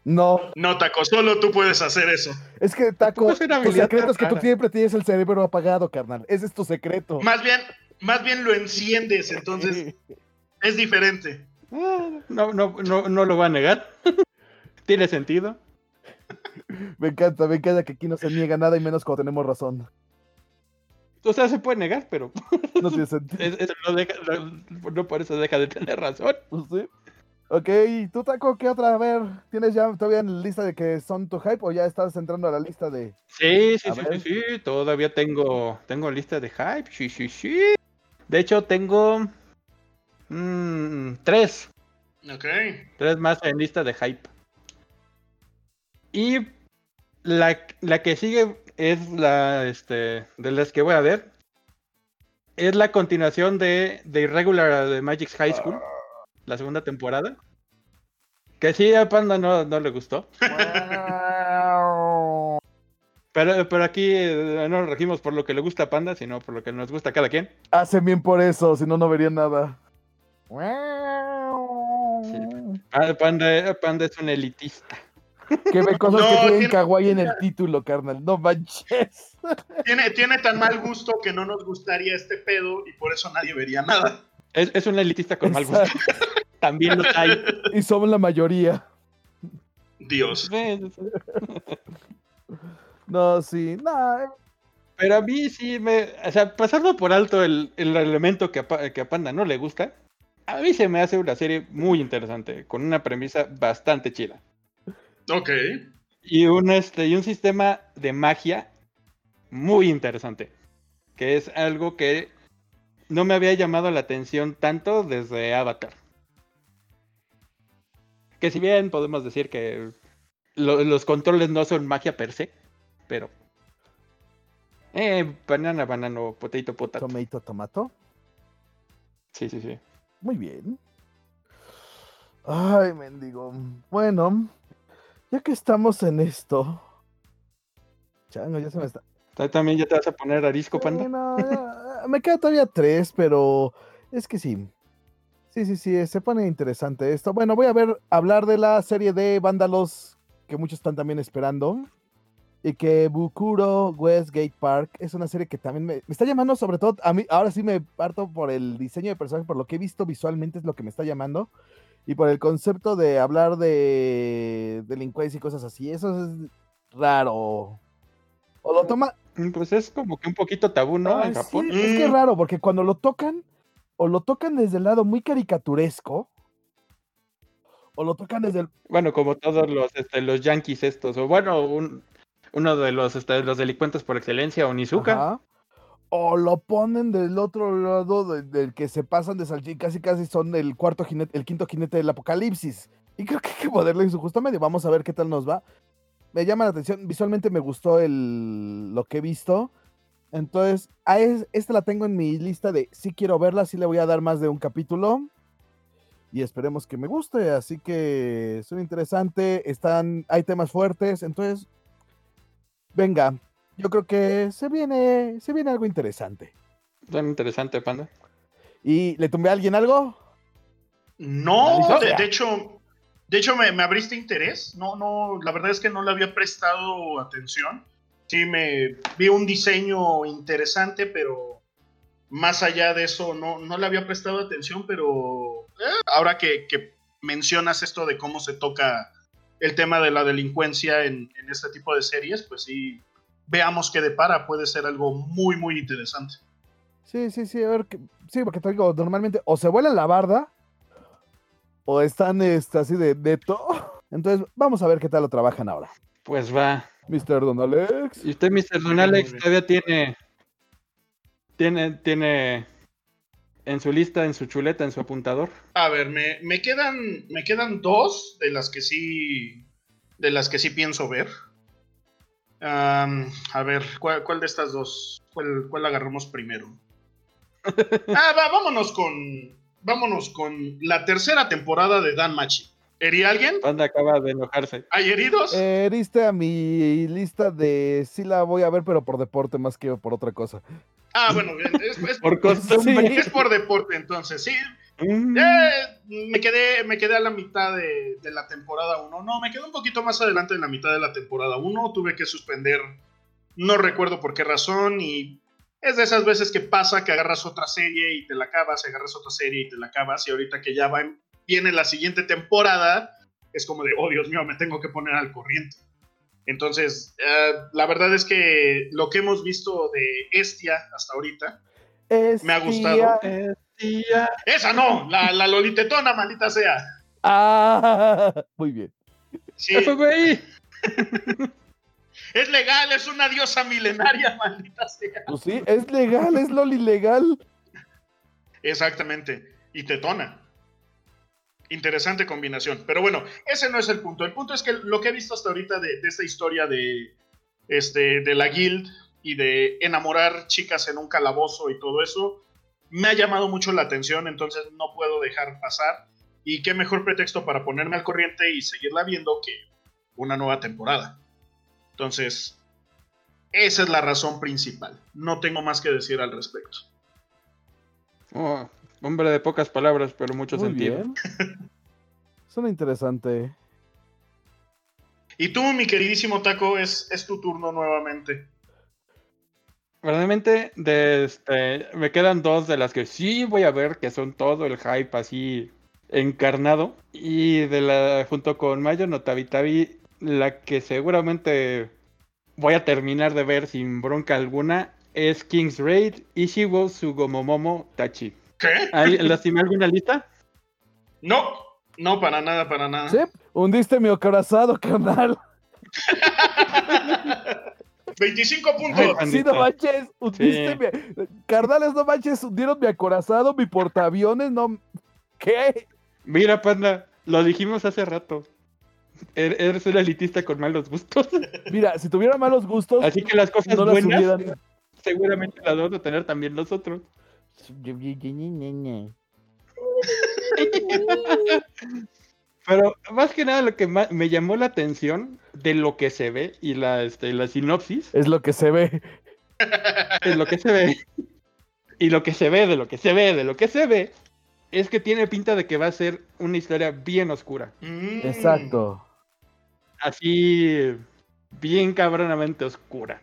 No, No, Taco, solo tú puedes hacer eso. es que Taco, Tampoco es una tu habilidad secreto es que tú siempre tienes el cerebro apagado, carnal. Ese es tu secreto. Más bien, más bien lo enciendes, entonces es diferente. Ah, No, no, no, no lo va a negar. (laughs) Tiene sentido. Me encanta, me encanta que aquí no se niega nada y menos cuando tenemos razón. O sea, se puede negar, pero No tiene sentido. (laughs) es- no, deja- no- no por eso deja de tener razón. Pues sí. Ok, ¿y tú, Taco, qué otra? A ver, ¿tienes ya todavía en la lista de que son tu hype o ya estás entrando a la lista de. Sí, sí, sí, sí, sí, todavía tengo, tengo lista de hype, sí, sí, sí. De hecho, tengo mm, tres, Ok. tres más en lista de hype. Y la, la que sigue es la, este, de las que voy a ver. Es la continuación de, de Irregular de Magic's High School, la segunda temporada. Que sí, a Panda no, no le gustó. (laughs) Pero, pero aquí eh, no nos regimos por lo que le gusta a Panda, sino por lo que nos gusta a cada quien. Hacen bien por eso, si no, no verían nada. Ah, Panda, Panda es un elitista. Que ve (laughs) cosas No, que tienen tiene- kawaii en el título, carnal. No manches. Tiene, tiene tan mal gusto que no nos gustaría este pedo y por eso nadie vería nada. Es, es un elitista con mal gusto. (laughs) También lo hay. Y somos la mayoría. Dios. No, sí. No, Pero a mí sí me. O sea, pasando por alto el, el elemento que a, que a Panda no le gusta, a mí se me hace una serie muy interesante, con una premisa bastante chida. Ok. Y un, este, y un sistema de magia muy interesante. Que es algo que no me había llamado la atención tanto desde Avatar. Que si bien podemos decir que lo- los controles no son magia per se, pero... Eh, banana, banano, potato, potato. tomato, tomato. Sí, sí, sí. Muy bien. Ay, mendigo. Bueno, ya que estamos en esto. Chango, ya se me está. ¿Tú También ya te vas a poner arisco, panda. Ya, me queda todavía tres, pero es que sí. Sí, sí, sí, se pone interesante esto. Bueno, voy a ver, hablar de la serie de Vándalos que muchos están también esperando. Y que Bukuro Westgate Park es una serie que también me, me está llamando, sobre todo a mí, ahora sí me parto por el diseño de personaje, por lo que he visto visualmente es lo que me está llamando. Y por el concepto de hablar de delincuencia y cosas así. Eso es raro. O lo toma, Pues es como que un poquito tabú, ¿no? En sí, Japón. es que es Mm. raro, porque cuando lo tocan, o lo tocan desde el lado muy caricaturesco, o lo tocan desde el... Bueno, como todos los, este, los yankees estos, o bueno, un- uno de los, este, los delincuentes por excelencia, Onizuka. Ajá, o lo ponen del otro lado de- del que se pasan de salchicha, casi casi son el cuarto jinete, el quinto jinete del apocalipsis. Y creo que hay que ponerle en su justo medio. Vamos a ver qué tal nos va. Me llama la atención, visualmente me gustó el, lo que he visto. Entonces, a es- esta la tengo en mi lista de si quiero verla, sí le voy a dar más de un capítulo. Y esperemos que me guste. Así que son interesante. Están, hay temas fuertes. Entonces, venga. Yo creo que se viene, se viene algo interesante. Son interesante, panda. ¿Y le tumbé a alguien algo? No, de hecho, de hecho me, abriste interés. No, no, la verdad es que no le había prestado atención. Sí, me vi un diseño interesante, pero más allá de eso no, no le había prestado atención, pero eh, ahora que, mencionas esto de cómo se toca el tema de la delincuencia en, este tipo de series, pues sí, veamos qué depara. Puede ser algo muy, muy interesante. Sí, sí, sí, a ver, que- sí, porque te digo, normalmente o se vuelan la barda o están este, así de neto. Entonces, vamos a ver qué tal lo trabajan ahora. Pues va. Mr. Don Alex. Y usted, Mr. Don Alex, todavía tiene. Tiene, tiene. En su lista, en su chuleta, en su apuntador. A ver, me, me quedan. Me quedan dos de las que sí. De las que sí pienso ver. A ver, ¿cuál, cuál de estas dos? ¿Cuál, cuál agarramos primero? (laughs) Ah, va, vámonos con. Vámonos con la tercera temporada de Dan Machi. ¿Herí alguien? Panda acaba de enojarse. ¿Hay heridos? Eh, diste a mi lista de sí la voy a ver, pero por deporte más que por otra cosa. Ah, bueno, es, es- (laughs) Por costumbre. es por deporte, entonces, sí. Mm. Eh, me quedé, me quedé a la mitad de, de la temporada 1. No, me quedé un poquito más adelante de la mitad de la temporada 1. Tuve que suspender, no recuerdo por qué razón. Y es de esas veces que pasa que agarras otra serie y te la acabas, y agarras otra serie y te la acabas. Y ahorita que ya va en- viene la siguiente temporada, es como de, oh Dios mío, me tengo que poner al corriente. Entonces, eh, la verdad es que lo que hemos visto de Estia hasta ahorita, Me ha gustado. Estia. Esa no, la, la lolitetona, maldita sea. Ah, (laughs) muy bien. Sí, FBI. (laughs) es legal, es una diosa milenaria, (laughs) maldita sea. Pues sí, es legal, es lo ilegal. Exactamente. Y tetona. Interesante combinación. Pero bueno, ese no es el punto. El punto es que lo que he visto hasta ahorita de, de esta historia de, este, de la guild y de enamorar chicas en un calabozo y todo eso, me ha llamado mucho la atención, entonces no puedo dejar pasar. Y qué mejor pretexto para ponerme al corriente y seguirla viendo que una nueva temporada. Entonces, esa es la razón principal. No tengo más que decir al respecto. Oh, hombre de pocas palabras, pero mucho Muy sentido. bien. Suena interesante. Y tú, mi queridísimo Taco, es, es tu turno nuevamente. Realmente, de este, me quedan dos de las que sí voy a ver, que son todo el hype así encarnado. Y de la, junto con Mayo no Tabi Tabi, la que seguramente voy a terminar de ver sin bronca alguna es King's Raid Ishigo Sugomomomo Tachi. ¿Qué? ¿Ahí ¿Lastimé alguna lista? No, no, para nada, para nada. Sí, hundiste mi acorazado, carnal. (laughs) 25 Ay, puntos. pan- Sí, no manches, hundiste mi... Carnales, no manches, hundieron mi acorazado, mi portaaviones, no... ¿Qué? Mira, panda, lo dijimos hace rato. Er- Eres un elitista con malos gustos. (laughs) Mira, si tuviera malos gustos, Así que las cosas no las buenas hubieran... seguramente las vamos a tener también nosotros. Pero más que nada lo que me llamó la atención de lo que se ve y la, este, la sinopsis Es lo que se ve. es lo que se ve. Y lo que se ve de lo que se ve de lo que se ve es que tiene pinta de que va a ser una historia bien oscura. Mm. Exacto. Así bien cabronamente oscura.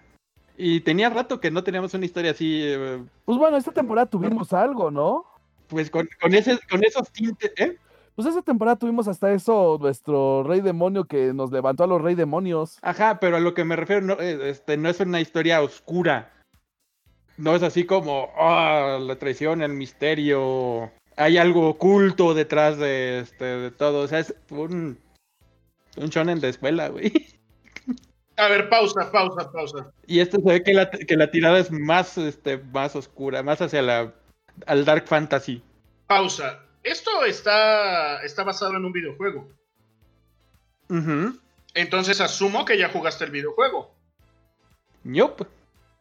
Y tenía rato que no teníamos una historia así, eh, Pues bueno, esta temporada tuvimos algo, ¿no? pues con, con, ese, con esos tintes, ¿eh? Pues esta temporada tuvimos hasta eso, nuestro rey demonio que nos levantó a los rey demonios. Ajá, pero a lo que me refiero no, eh, este, no es una historia oscura. No es así como, ah, la traición, el misterio. Hay algo oculto detrás de, este, de todo. O sea, es un, un shonen de escuela, güey. A ver, pausa, pausa, pausa. Y este se ve que la, que la tirada es más, este, más oscura, más hacia la, al dark fantasy. Pausa. Esto está, está basado en un videojuego. Ujú. Entonces asumo que ya jugaste el videojuego.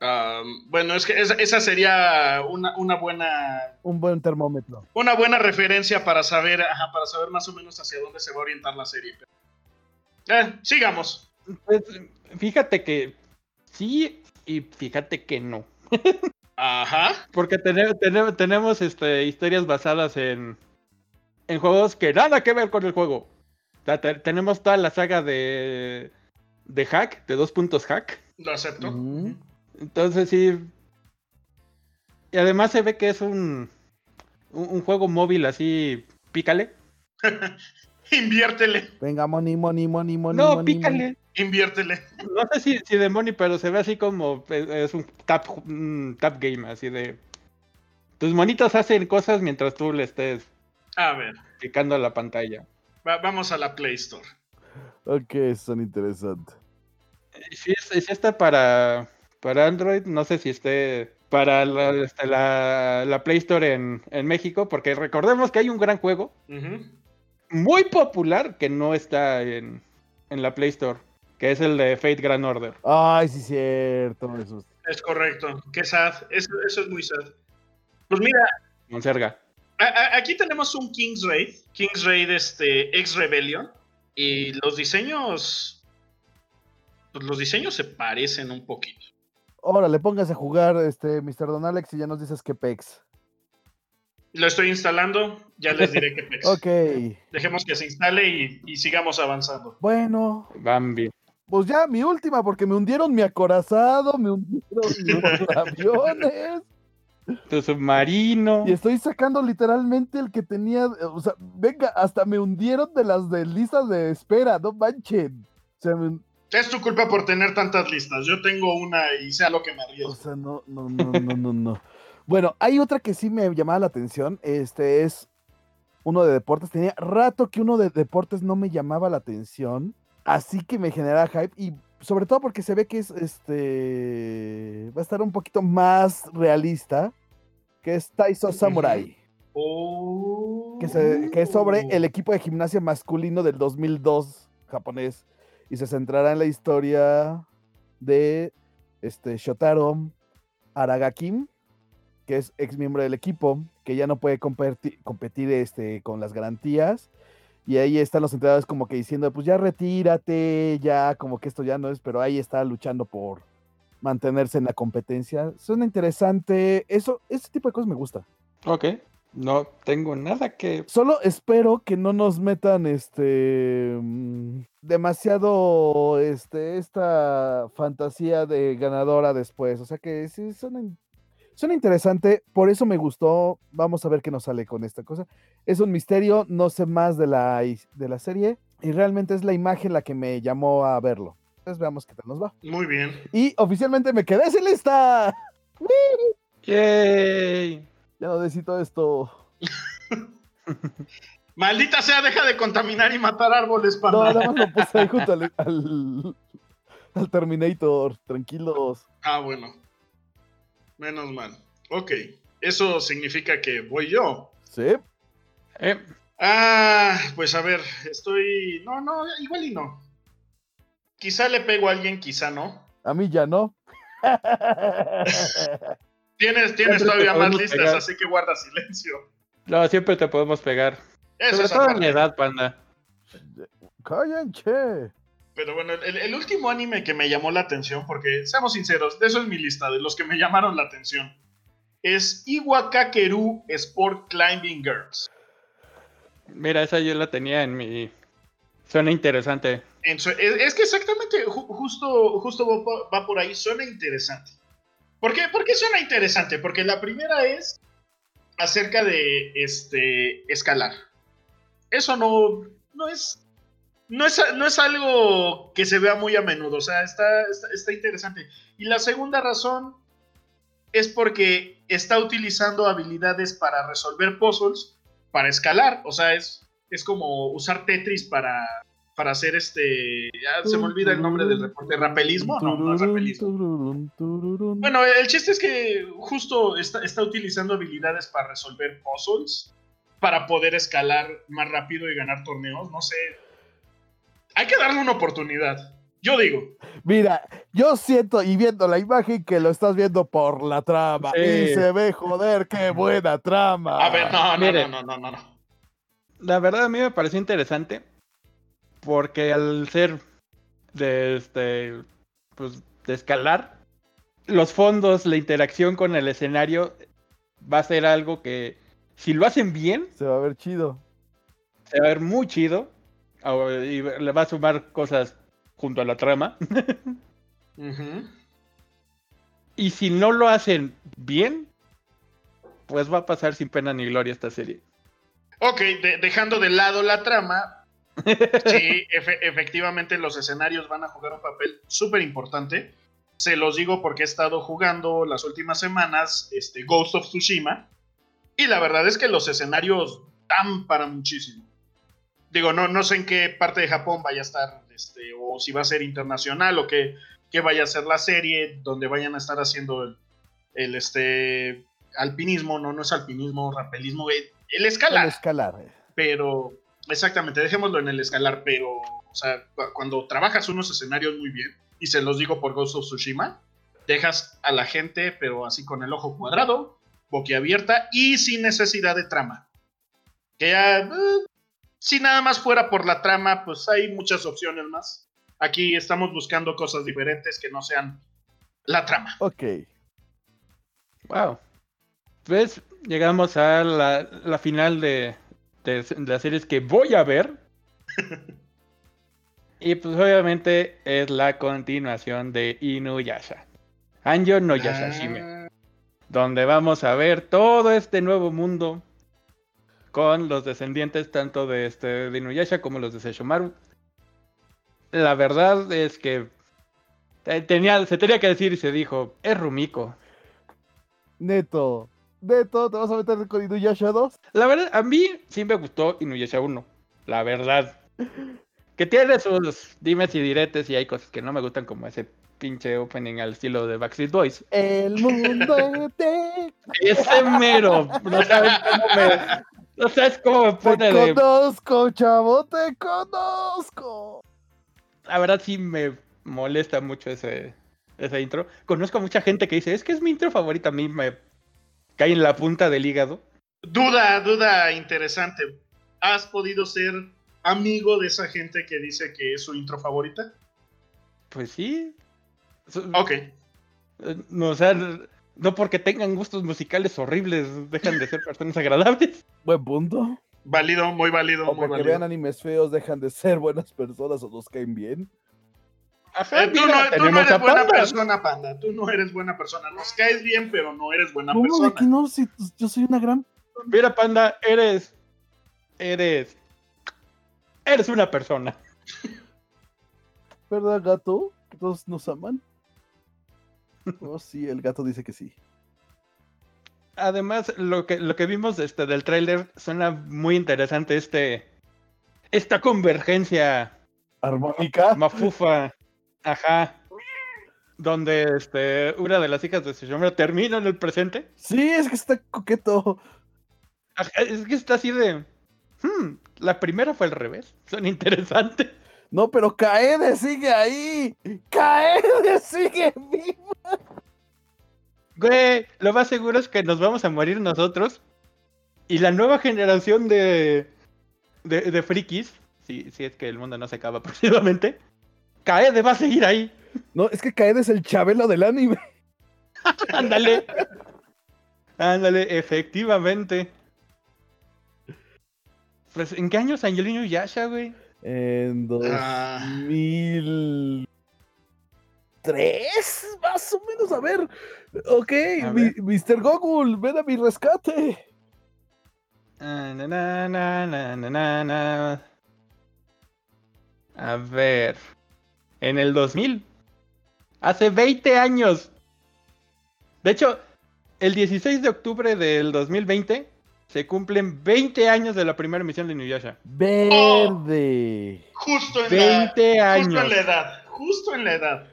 Um, bueno, es que esa, esa sería una, una buena Un buen termómetro. una buena referencia para saber, ajá, para saber más o menos hacia dónde se va a orientar la serie. Eh, sigamos. Pues, fíjate que sí y fíjate que no. Ajá. Porque tenemos, tenemos, tenemos este, historias basadas en, en juegos que nada que ver con el juego. O sea, te- tenemos toda la saga de, de hack, de dos puntos hack. Lo acepto. Entonces sí. Y además se ve que es un, un, un juego móvil así, pícale. (laughs) Inviértele, Venga, money, money, money, money. no, money, pícale. inviértele. No sé si, si de money, pero se ve así como eh, es un tap, un tap game, así de... Tus monitos hacen cosas mientras tú le estés A ver, picando a la pantalla. va- vamos a la Play Store. Ok, son interesantes. Si, es- si está para, para Android, no sé si esté para la, este, la- la Play Store en, en México, porque recordemos que hay un gran juego Ujú. Muy popular que no está en, en la Play Store, que es el de Fate Grand Order. Ay, sí, cierto. Eso. Es correcto. Qué sad. Eso, eso es muy sad. Pues mira, Monserga. a- a- aquí tenemos un King's Raid. King's Raid, este, ex Rebellion. Y los diseños. Pues los diseños se parecen un poquito. Órale, póngase a jugar, este, Mr. Don Alex, y ya nos dices qué pex. Lo estoy instalando, ya les diré qué (laughs) pex. Ok. Dejemos que se instale y, y sigamos avanzando. Bueno, Bambi. pues ya mi última, porque me hundieron mi acorazado, me hundieron (laughs) los aviones. Tu submarino. Y estoy sacando literalmente el que tenía. O sea, venga, hasta me hundieron de las de listas de espera, no manchen. O sea, me- Es tu culpa por tener tantas listas. Yo tengo una y sea lo que me O arriesgo. sea, no, no, no, no, no, no. Bueno, hay otra que sí me llamaba la atención. Este es uno de deportes. Tenía rato que uno de deportes no me llamaba la atención. Así que me genera hype. Y sobre todo porque se ve que es este. Va a estar un poquito más realista. Que es Taiso Samurai. Oh. Que, se- que es sobre el equipo de gimnasia masculino del 2002 japonés. Y se centrará en la historia de este, Shotaro Aragakim, que es ex miembro del equipo, que ya no puede competir, competir este, con las garantías. Y ahí están los entrenadores como que diciendo, pues ya retírate, ya como que esto ya no es, pero ahí está luchando por mantenerse en la competencia. Suena interesante. Eso, ese tipo de cosas me gusta. Ok. No tengo nada que. Solo espero que no nos metan este mm, demasiado este esta fantasía de ganadora después. O sea que sí suena, suena interesante. Por eso me gustó. Vamos a ver qué nos sale con esta cosa. Es un misterio, no sé más de la, de la serie. Y realmente es la imagen la que me llamó a verlo. Entonces veamos qué tal nos va. Muy bien. Y oficialmente me quedé sin lista. ¡Yay! Ya no necesito esto. (laughs) Maldita sea, deja de contaminar y matar árboles, No, panda. nada más lo puse ahí junto al, (laughs) al, al Terminator. Tranquilos. Ah, bueno. Menos mal. Ok. Eso significa que voy yo. Sí. Eh, Ah, pues a ver, estoy. No, no, igual y no. Quizá le pego a alguien, quizá no. A mí ya no. (laughs) Tienes, tienes todavía más listas, pegar. así que guarda silencio. no, siempre te podemos pegar. Eso Sobre es todo en aparte. mi edad, panda. Cállense. Pero bueno, el, el último anime que me llamó la atención, porque seamos sinceros, de eso es mi lista, de los que me llamaron la atención, es Iwakakeru Sport Climbing Girls. Mira, esa yo la tenía en mi. Suena interesante. En su- es, que exactamente, ju- justo, justo va por ahí, suena interesante. ¿Por qué? ¿Por qué suena interesante? Porque la primera es acerca de este escalar. Eso no, no es. No es, no es algo que se vea muy a menudo, o sea, está, está, interesante. Y la segunda razón es porque está utilizando habilidades para resolver puzzles, para escalar, o sea, es, es como usar Tetris para, para hacer este. Ya se me olvida el nombre del deporte. ¿Rapelismo? No, no es rapelismo. Bueno, el chiste es que justo está, está utilizando habilidades para resolver puzzles, para poder escalar más rápido y ganar torneos. No sé. Hay que darle una oportunidad. Yo digo. Mira, yo siento y viendo la imagen que lo estás viendo por la trama. Sí. Y se ve, joder, qué buena trama. A ver, no, no, no, no, no, no. La verdad a mí me pareció interesante porque al ser de este pues de escalar los fondos, la interacción con el escenario va a ser algo que si lo hacen bien Se va a ver chido. se va a ver muy chido y le va a sumar cosas junto a la trama (laughs) y si no lo hacen bien pues va a pasar sin pena ni gloria esta serie. Ok, de- dejando de lado la trama, (laughs) sí, efe- efectivamente los escenarios van a jugar un papel súper importante. Se los digo porque he estado jugando las últimas semanas este, Ghost of Tsushima y la verdad es que los escenarios dan para muchísimo. Digo, no, no sé en qué parte de Japón vaya a estar, este, o si va a ser internacional, o qué, qué vaya a ser la serie, donde vayan a estar haciendo el, el, este, alpinismo, no, no es alpinismo, rapelismo, el, el escalar El escalar. eh. pero exactamente, dejémoslo en el escalar, pero o sea, cu- cuando trabajas unos escenarios muy bien, y se los digo por Ghost of Tsushima, dejas a la gente, pero así con el ojo cuadrado, boquiabierta y sin necesidad de trama. Que ya, eh, si nada más fuera por la trama, pues hay muchas opciones más. Aquí estamos buscando cosas diferentes que no sean la trama. Ok. Wow. Pues llegamos a la, la final de, de, de las series que voy a ver. (laughs) y pues obviamente es la continuación de Inuyasha. Anjo no Yashashime. Ah, Donde vamos a ver todo este nuevo mundo con los descendientes tanto de, este, de Inuyasha como los de Seishomaru. la verdad es que te- tenía, se tenía que decir y se dijo, es Rumiko. Neto, Neto, ¿te vas a meter con Inuyasha 2? La verdad, a mí sí me gustó Inuyasha 1. La verdad. Que tiene sus dimes y diretes y hay cosas que no me gustan como ese pinche opening al estilo de Backstreet Boys. El mundo te, Ese mero. No sabes cómo me, no sabes cómo me te pone de... conozco, chavo, te conozco. La verdad sí me molesta mucho ese, ese intro. Conozco a mucha gente que dice, es que es mi intro favorita. A mí me cae en la punta del hígado. Duda, duda interesante. ¿Has podido ser amigo de esa gente que dice que es su intro favorita? Pues sí. Ok. eh, No, o sea, no porque tengan gustos musicales horribles dejan de ser personas agradables. Buen punto. Válido, muy válido, O muy porque vean animes feos dejan de ser buenas personas o nos caen bien. Ajá, Eh, tú, mira, no, tú no tenemos eres buena Panda. persona, panda. Tú no eres buena persona. Nos caes bien, pero no eres buena ¿Cómo de persona. que no? Si pues, yo soy una gran... Mira, Panda, eres. Eres. Eres una persona. ¿Verdad, gato? ¿Que todos nos aman? Oh, sí, el gato dice que sí. Además, lo que, lo que vimos este, del tráiler suena muy interesante. Este. Esta convergencia ¿Armónica? mafufa. Ajá. Donde este, una de las hijas de Tsushima termina en el presente. Sí, es que está coqueto. Ajá, Es que está así de. Hmm, la primera fue al revés. Son interesantes. No, pero Kaede sigue ahí. Kaede sigue vivo. Güey, lo más seguro es que nos vamos a morir nosotros. Y la nueva generación de. de, de frikis. Si, si es que el mundo no se acaba (laughs) próximamente. Kaede va a seguir ahí. No, es que Kaede es el chabelo del anime. (laughs) Ándale. Ándale, efectivamente. Pues, ¿en qué año salió el Yasha, güey? En Ah. 2003, más o menos. A ver. Ok, A mi- ver. Mr. Gogul, ven a mi rescate. Na, na, na, na, na, na, na. A ver. En el 2000. Hace 20 años. De hecho, el 16 de octubre del 2020 se cumplen 20 años de la primera emisión de Inuyasha. Verde. Justo en, la, 20 justo en años. la edad. Justo en la edad.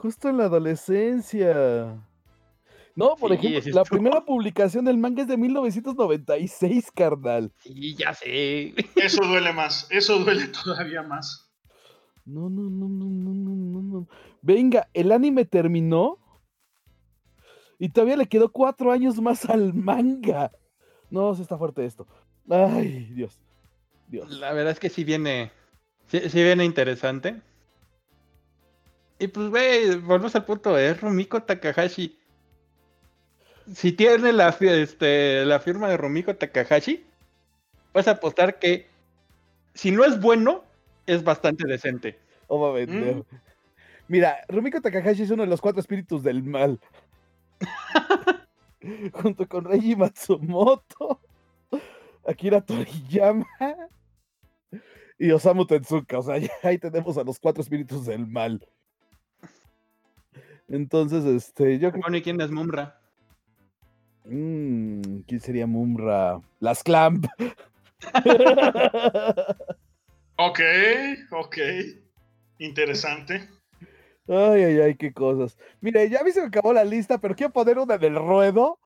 Justo en la adolescencia. No, por Sí, ejemplo, la primera publicación del manga es de 1996, carnal. Sí, ya sé. Eso duele más. Eso duele todavía más. No, no, no, no, no, no, no, no. Venga, el anime terminó. Y todavía le quedó cuatro años más al manga. No, se está fuerte esto. Ay, Dios. Dios. La verdad es que sí viene. Sí, sí viene interesante. Y pues, güey, volvemos al punto, es Rumiko Takahashi. Si tiene la, este, la firma de Rumiko Takahashi, puedes apostar que si no es bueno, es bastante decente. Oh, vender. Mira, Rumiko Takahashi es uno de los cuatro espíritus del mal. (laughs) Junto con Reiji Matsumoto, Akira Toriyama y Osamu Tezuka. O sea, ya ahí tenemos a los cuatro espíritus del mal. Entonces, este, yo creo Bueno, ¿y quién es Mumra? Mm, ¿Quién sería Mumra? Las Clamp. (laughs) Ok, ok. Interesante. Ay, ay, ay, qué cosas. Mire, ya a mí se me acabó la lista, pero quiero poner una del ruedo.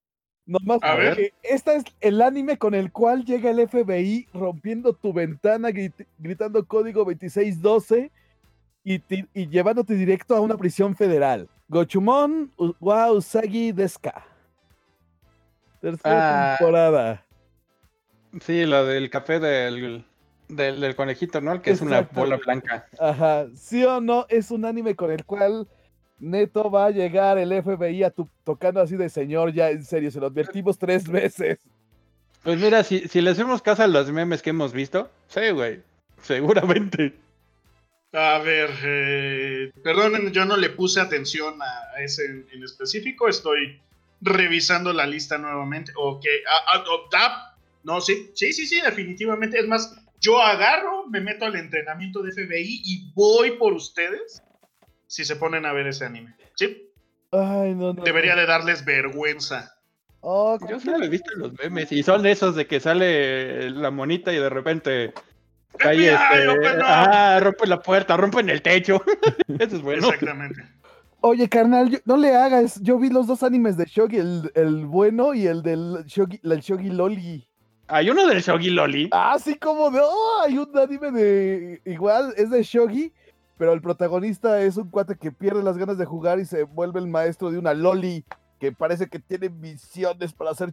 Nomás A ver. esta es el anime con el cual llega el FBI rompiendo tu ventana, grit- gritando código 2612 y, y llevándote directo a una prisión federal. Gochumon wa Usagi Deska. Tercera Ah. temporada. Sí, lo del café del, del, del conejito, ¿no? El que es una bola blanca. Ajá, sí o no, es un anime con el cual neto va a llegar el FBI a tu, tocando así de señor, ya en serio, se lo advertimos tres veces. Pues mira, si, si le hacemos caso a los memes que hemos visto, sí, güey, seguramente. A ver, eh, perdonen, yo no le puse atención a, ese en, en específico. Estoy revisando la lista nuevamente. Ok, ah, no, sí, sí, sí, sí, definitivamente. Es más, yo agarro, me meto al entrenamiento de FBI y voy por ustedes si se ponen a ver ese anime. ¿Sí? Ay, no, no. Debería de darles vergüenza. Oh, Yo solo he visto los memes y son de esos de que sale la monita y de repente FBI, este, ah, rompen la puerta, rompen el techo. (laughs) Eso es bueno. Exactamente. Oye, carnal, yo- no le hagas. Yo vi los dos animes de Shogi, el, el bueno y el del Shogi, el Shogi Loli. Hay uno del Shogi Loli. Ah, sí, como de. Oh, hay un anime de. Igual, es de Shogi, pero el protagonista es un cuate que pierde las ganas de jugar y se vuelve el maestro de una Loli que parece que tiene visiones para hacer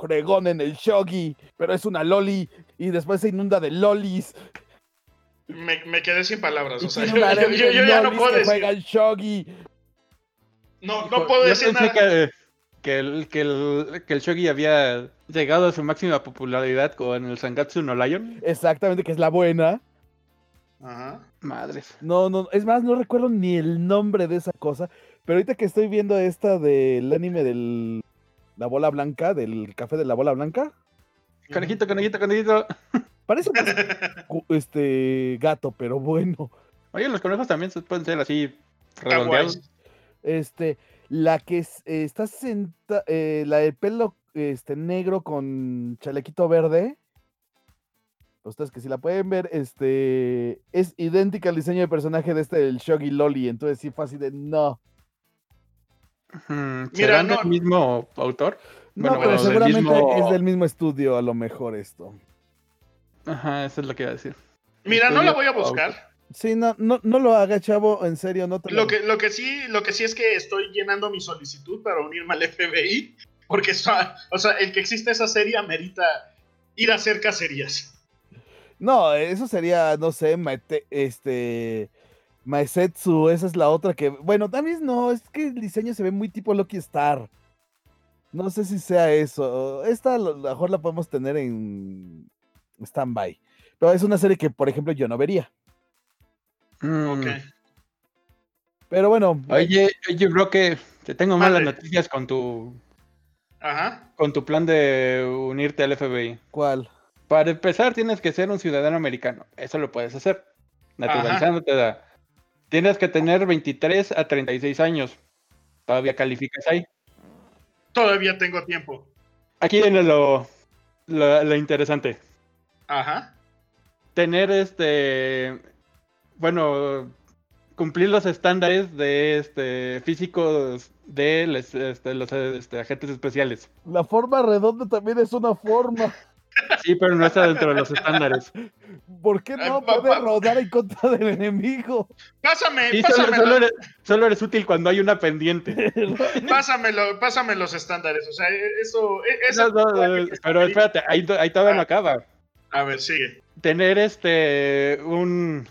fregón en el Shogi, pero es una Loli y después se inunda de Lolis. Me, me quedé sin palabras. Y O sea, (laughs) yo, ya no puedo que decir. Shogi. No, no puedo Yo decir pensé nada. que, que el, que, el, que el Shogi había llegado a su máxima popularidad con el Sangatsu no Lion. Exactamente, que es la buena. Ajá. Madres. No, no, es más, no recuerdo ni el nombre de esa cosa. Pero ahorita que estoy viendo esta del anime del la bola blanca, del café de la bola blanca, Conejito, conejito, conejito. (laughs) parece (laughs) este gato, pero bueno. Oye, los conejos también pueden ser así redondeados. Este, la que es- eh, está senta, eh, la de pelo este negro con chalequito verde. Ustedes que si la pueden ver, este es idéntica al diseño de personaje de este el Shogi Loli, entonces sí fue así de no. Mm, Mira, ¿Serán no- del mismo autor? No, Bueno, pero del seguramente mismo- es del mismo estudio a lo mejor esto. Ajá, eso es lo que iba a decir. Mira, no la voy a buscar. Sí, no, no, no lo haga, chavo, en serio, no te Lo que, lo que sí, lo que sí es que estoy llenando mi solicitud para unirme al FBI, porque o sea, el que exista esa serie amerita ir a hacer cacerías. No, eso sería, no sé, Maete- este Maesetsu, esa es la otra que, bueno, también no, es que el diseño se ve muy tipo Lucky Star. No sé si sea eso. Esta a lo mejor la podemos tener en standby. Pero es una serie que, por ejemplo, yo no vería. Mm. Ok. Pero bueno, Oye, oye, Broque, te tengo malas noticias con tu, Ajá. con tu plan de unirte al FBI. ¿cuál? Para empezar, tienes que ser un ciudadano americano. Eso lo puedes hacer. Naturalizándote da. Tienes que tener 23 a 36 años. Todavía calificas ahí. Todavía tengo tiempo. Aquí viene lo, lo, lo interesante. Ajá. Tener este. Bueno, cumplir los estándares de este físicos de les- este, los este, agentes especiales. La forma redonda también es una forma. (laughs) Sí, pero no está dentro de los estándares. ¿Por qué no pa- puede pa- rodar en contra del enemigo? Pásame, Sí, solo, solo eres, solo eres útil cuando hay una pendiente. (laughs) pásamelo, pásame los estándares. O sea, e- eso. e- esa- No, no, no, pero espérate, ahí, to- ahí todavía no acaba. A ver, sigue. Tener este un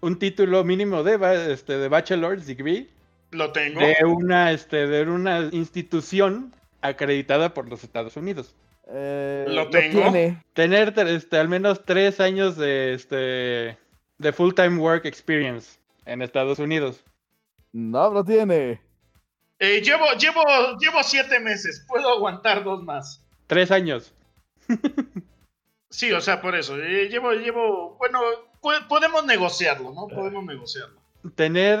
un título mínimo de, este, de bachelor's degree Lo tengo. de una este de una institución acreditada por los Estados Unidos. Eh, Lo tengo. tiene. Tener este al menos tres años de este de full time work experience en Estados Unidos. No, lo tiene. Eh, llevo, llevo, llevo siete meses. Puedo aguantar dos más. Tres años. Sí, o sea, por eso. eh, llevo, llevo. Bueno, po- podemos negociarlo, ¿no? Podemos negociarlo. Tener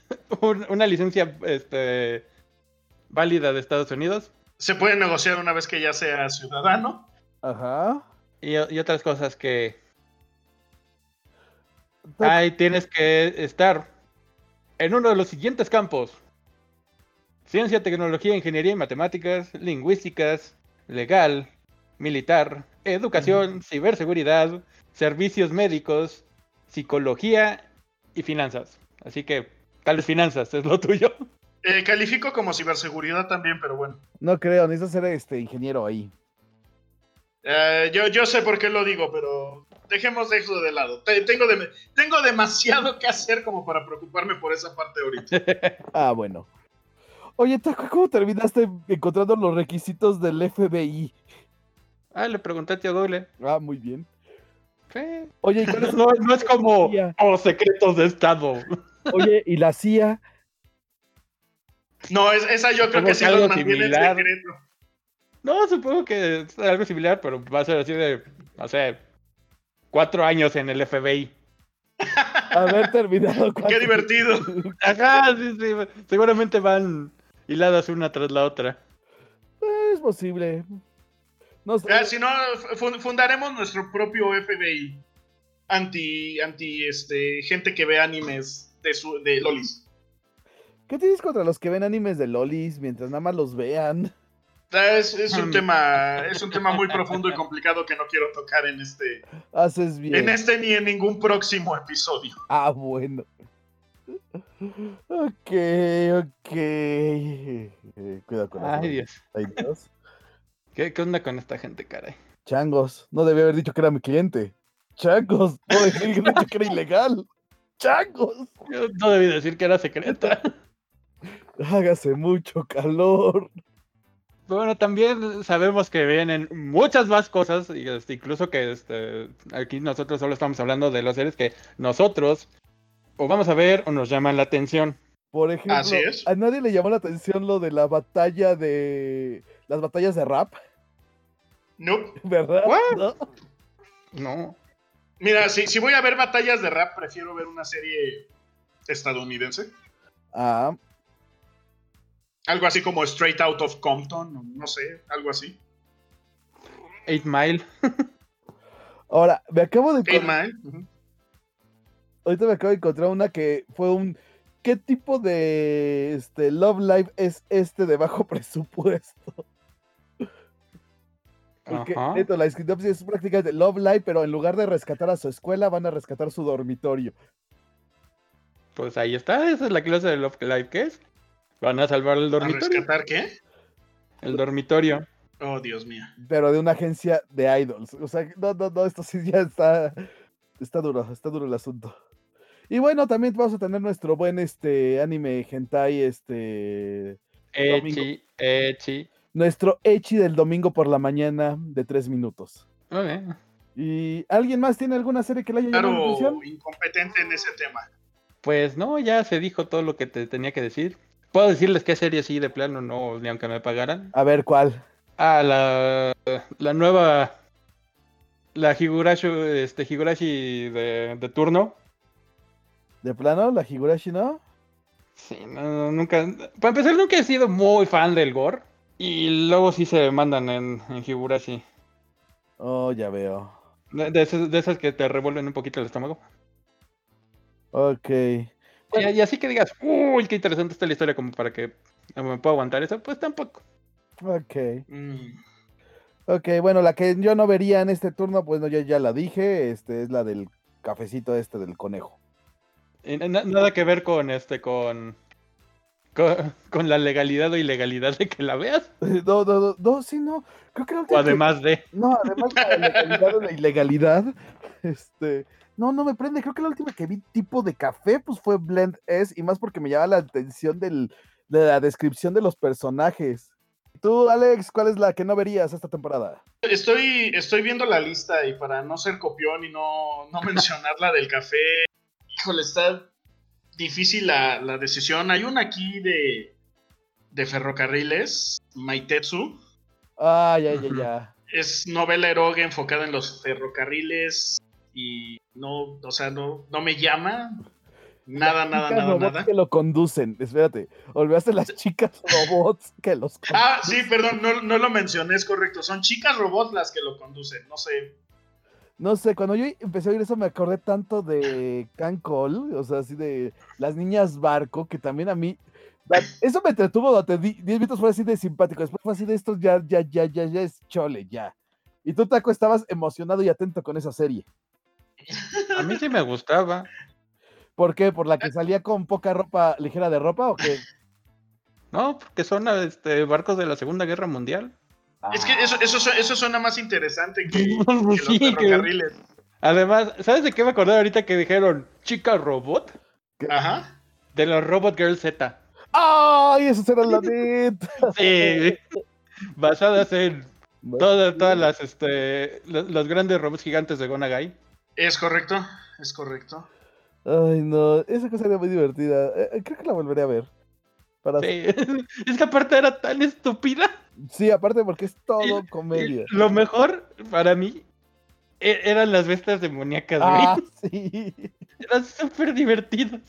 (laughs) un- una licencia este válida de Estados Unidos Se puede negociar una vez que ya sea ciudadano. Ajá. y, y otras cosas que Ahí tienes que estar en uno de los siguientes campos. Ciencia, tecnología, ingeniería y matemáticas, lingüísticas, legal, militar, educación, ciberseguridad, servicios médicos, psicología y finanzas. Así que tal vez finanzas es lo tuyo. Eh, califico como ciberseguridad también, pero bueno. No creo, necesitas ser este ingeniero ahí. Eh, yo, yo sé por qué lo digo, pero dejemos eso de lado. Te- tengo, de- tengo demasiado que hacer como para preocuparme por esa parte ahorita. (laughs) Ah, bueno. Oye, Taco, ¿cómo terminaste encontrando los requisitos del FBI? Ah, le pregunté a tío Google. Ah, muy bien. Sí. Oye, ¿y cuál es- (laughs) No, no es como oh, secretos de Estado. Oye, ¿y la CIA? No, es- esa yo creo que sí que los algo mantiene en similar. secreto. No, supongo que es algo similar, pero va a ser así de, no sé, cuatro años en el FBI. (laughs) Haber terminado. Qué divertido. Ajá, sí, sí. Seguramente van hiladas una tras la otra. Es posible. No sé. Ah, si no, fu- fundaremos nuestro propio FBI. Anti, anti, este, gente que ve animes de, su, de lolis. ¿Qué tienes contra los que ven animes de lolis mientras nada más los vean? Ah, Es, es un Hmm. tema, es un tema muy profundo y complicado que no quiero tocar en este, Haces bien. en este ni en ningún próximo episodio. Ah, bueno. Ok, ok. Eh, Cuidado con Ay, Dios. Ay, Dios. ¿Qué, qué onda con esta gente, caray? Changos. No debía haber dicho que era mi cliente. Changos. No debía haber dicho que era ilegal. Changos. Yo no debí decir que era secreta. Hágase mucho calor. Bueno, también sabemos que vienen muchas más cosas, y este, incluso que este, aquí nosotros solo estamos hablando de las series que nosotros o vamos a ver o nos llaman la atención. Por ejemplo, Así es. a nadie le llamó la atención lo de la batalla de. Las batallas de rap, Nope. (laughs) ¿verdad? What? ¿No? No. Mira, si, si voy a ver batallas de rap, prefiero ver una serie estadounidense. Ah, Algo así como Straight Out of Compton, o no sé, algo así. Eight Mile. (laughs) ahora, me acabo de. Eight Mile. Ahorita me acabo de encontrar una que fue un. ¿Qué tipo de este, Love Live es este de bajo (laughs) presupuesto? Porque neto, la sinopsis es prácticamente Love Live, pero en lugar de rescatar a su escuela, van a rescatar su dormitorio. Pues ahí está, esa es la clase de Love Live que es. Van a salvar el ¿A dormitorio. rescatar qué? El dormitorio. Oh, Dios mío. Pero de una agencia de idols. O sea, no, no, no, esto sí ya está. Está duro, está duro el asunto. Y bueno, también vamos a tener nuestro buen este anime hentai, este. Domingo. Echi, Echi. Nuestro Echi del domingo por la mañana de tres minutos. Ok. ¿Y alguien más tiene alguna serie que le haya llamado la Claro, atención? incompetente en ese tema. Pues no, ya se dijo todo lo que te tenía que decir. Puedo decirles qué serie sí, de plano, no, ni aunque me pagaran. A ver, ¿cuál? Ah, la, la nueva. La Higurashi, este, Higurashi de, de turno. ¿De plano? ¿La Higurashi no? Sí, no, no, nunca. Para empezar, nunca he sido muy fan del gore. Y luego sí se mandan en, en Higurashi. Oh, ya veo. De, de esas, de esas que te revuelven un poquito el estómago. Ok. Y, y así que digas, uy, qué interesante está la historia, como para que me pueda aguantar eso, pues tampoco. Ok. Mm. Ok, bueno, la que yo no vería en este turno, pues no, ya, ya la dije, este es la del cafecito este del conejo. Y na- nada que ver con este, con, con. con la legalidad o ilegalidad de que la veas. (laughs) No, no, no, no, sí, no. Creo que- además de. No, además de la legalidad o la ilegalidad, (laughs) este, no, no me prende. Creo que la última que vi tipo de café, pues fue Blend S, y más porque me llama la atención del, de la descripción de los personajes. Tú, Alex, ¿cuál es la que no verías esta temporada? Estoy, estoy viendo la lista y para no ser copión y no, no (laughs) mencionar la del café, híjole, está difícil la, la decisión. Hay una aquí de, de ferrocarriles, Maitetsu. Ah, ya, ya, ya. Es novela eroge enfocada en los ferrocarriles y no, o sea, no, no me llama. Nada, nada, Chicas nada, robots nada. que lo conducen. Espérate, olvidaste las chicas robots que los conducen. (laughs) Ah, sí, perdón, no, no lo mencioné, es correcto. Son chicas robots las que lo conducen, no sé. No sé, cuando yo empecé a oír eso me acordé tanto de Can Cole, o sea, así de las niñas barco, que también a mí, eso me entretuvo durante 10 minutos, fue así de simpático, después fue así de estos, ya, ya, ya, ya, ya es chole, ya. Y tú, Taco, estabas emocionado y atento con esa serie. A mí sí me gustaba. ¿Por qué? ¿Por la que salía con poca ropa, ligera de ropa o qué? No, porque son este, barcos de la Segunda Guerra Mundial. Es que eso, eso, eso suena más interesante que, (laughs) que los Sí, que- ferrocarriles. Además, ¿sabes de qué me acordé ahorita que dijeron chica robot? Ajá. De los Robot Girl Z. ¡Ay, eso será la neta! (laughs) Sí. Basadas en todas, todas las, este, los, los grandes robots gigantes de Gonagai. Es correcto, es correcto. Ay, no, esa cosa era muy divertida. Eh, eh, creo que la volveré a ver. Para... Sí. (laughs) (laughs) Es que aparte era tan estúpida. Sí, aparte porque es todo Y- comedia. y Lo mejor para mí e- eran las bestias demoníacas, Ah, (laughs) sí. Eran súper divertidos.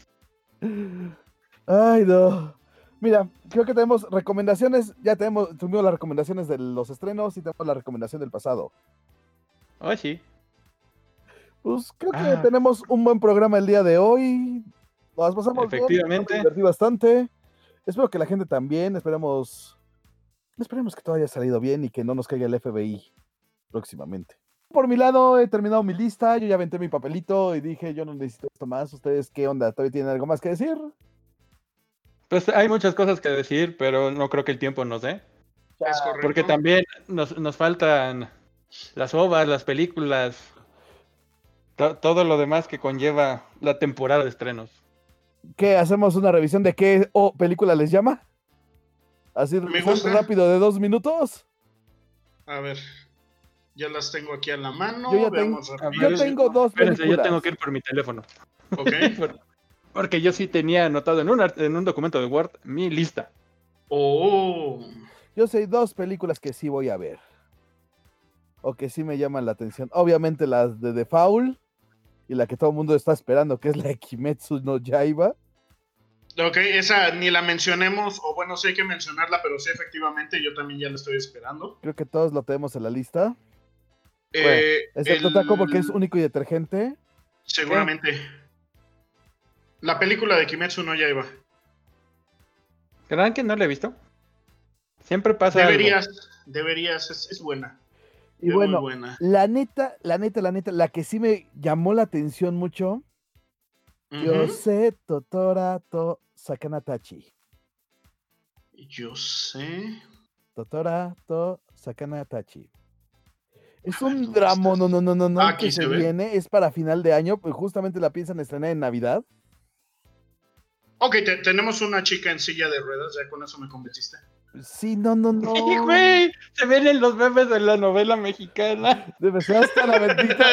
Ay, no. Mira, creo que tenemos recomendaciones. Ya tenemos, tuvimos las recomendaciones de los estrenos y tenemos la recomendación del pasado. Oh, sí. Pues creo que Ah. tenemos un buen programa el día de hoy. Nos pasamos bien, Efectivamente. me divertí bastante. Espero que la gente también. Esperemos. Esperemos que todo haya salido bien y que no nos caiga el FBI próximamente. Por mi lado, he terminado mi lista. Yo ya aventé mi papelito y dije, yo no necesito esto más. ¿Ustedes qué onda? ¿Todavía tienen algo más que decir? Pues hay muchas cosas que decir, pero no creo que el tiempo nos dé. Es. Porque también nos, nos faltan las ovas, las películas, to- todo lo demás que conlleva la temporada de estrenos. ¿Qué? ¿Hacemos una revisión de qué o película les llama? Así Me revisando gusta. rápido de dos minutos. A ver. Ya las tengo aquí a la mano. Yo ya tengo-. Yo tengo dos Espérense, películas. yo tengo que ir por mi teléfono. Ok. (laughs) Por- Porque yo sí tenía anotado en un, en un documento de Word mi lista. Oh. Yo sé dos películas que sí voy a ver. O que sí me llaman la atención. Obviamente las de The Foul. Y la que todo el mundo está esperando, que es la de Kimetsu no Yaiba. Ok, esa ni la mencionemos, o bueno, sí hay que mencionarla, pero sí, efectivamente, yo también ya la estoy esperando. Creo que todos lo tenemos en la lista. Eh, Excepto el- Taco porque es único y detergente. Seguramente. La película de Kimetsu no Yaiba. ¿Crean que no la he visto? Siempre pasa algo. Deberías, deberías, es, es buena. Y es bueno, muy buena. la neta, la neta, la neta, la que sí me llamó la atención mucho. Yo Ujú. sé Totora to Sakanatachi. Yo sé. Totora to Sakanatachi. Es A ver, un ¿dónde drama, no, no, no, no, no, Ah, aquí que se se ve. viene, es para final de año, pues justamente la piensan estrenar en Navidad. Ok, te- tenemos una chica en silla de ruedas, ya con eso me convenciste. Sí, no, no, no. ¡Sí, güey! Se ven en los memes de la novela mexicana. Debe ser hasta la bendita.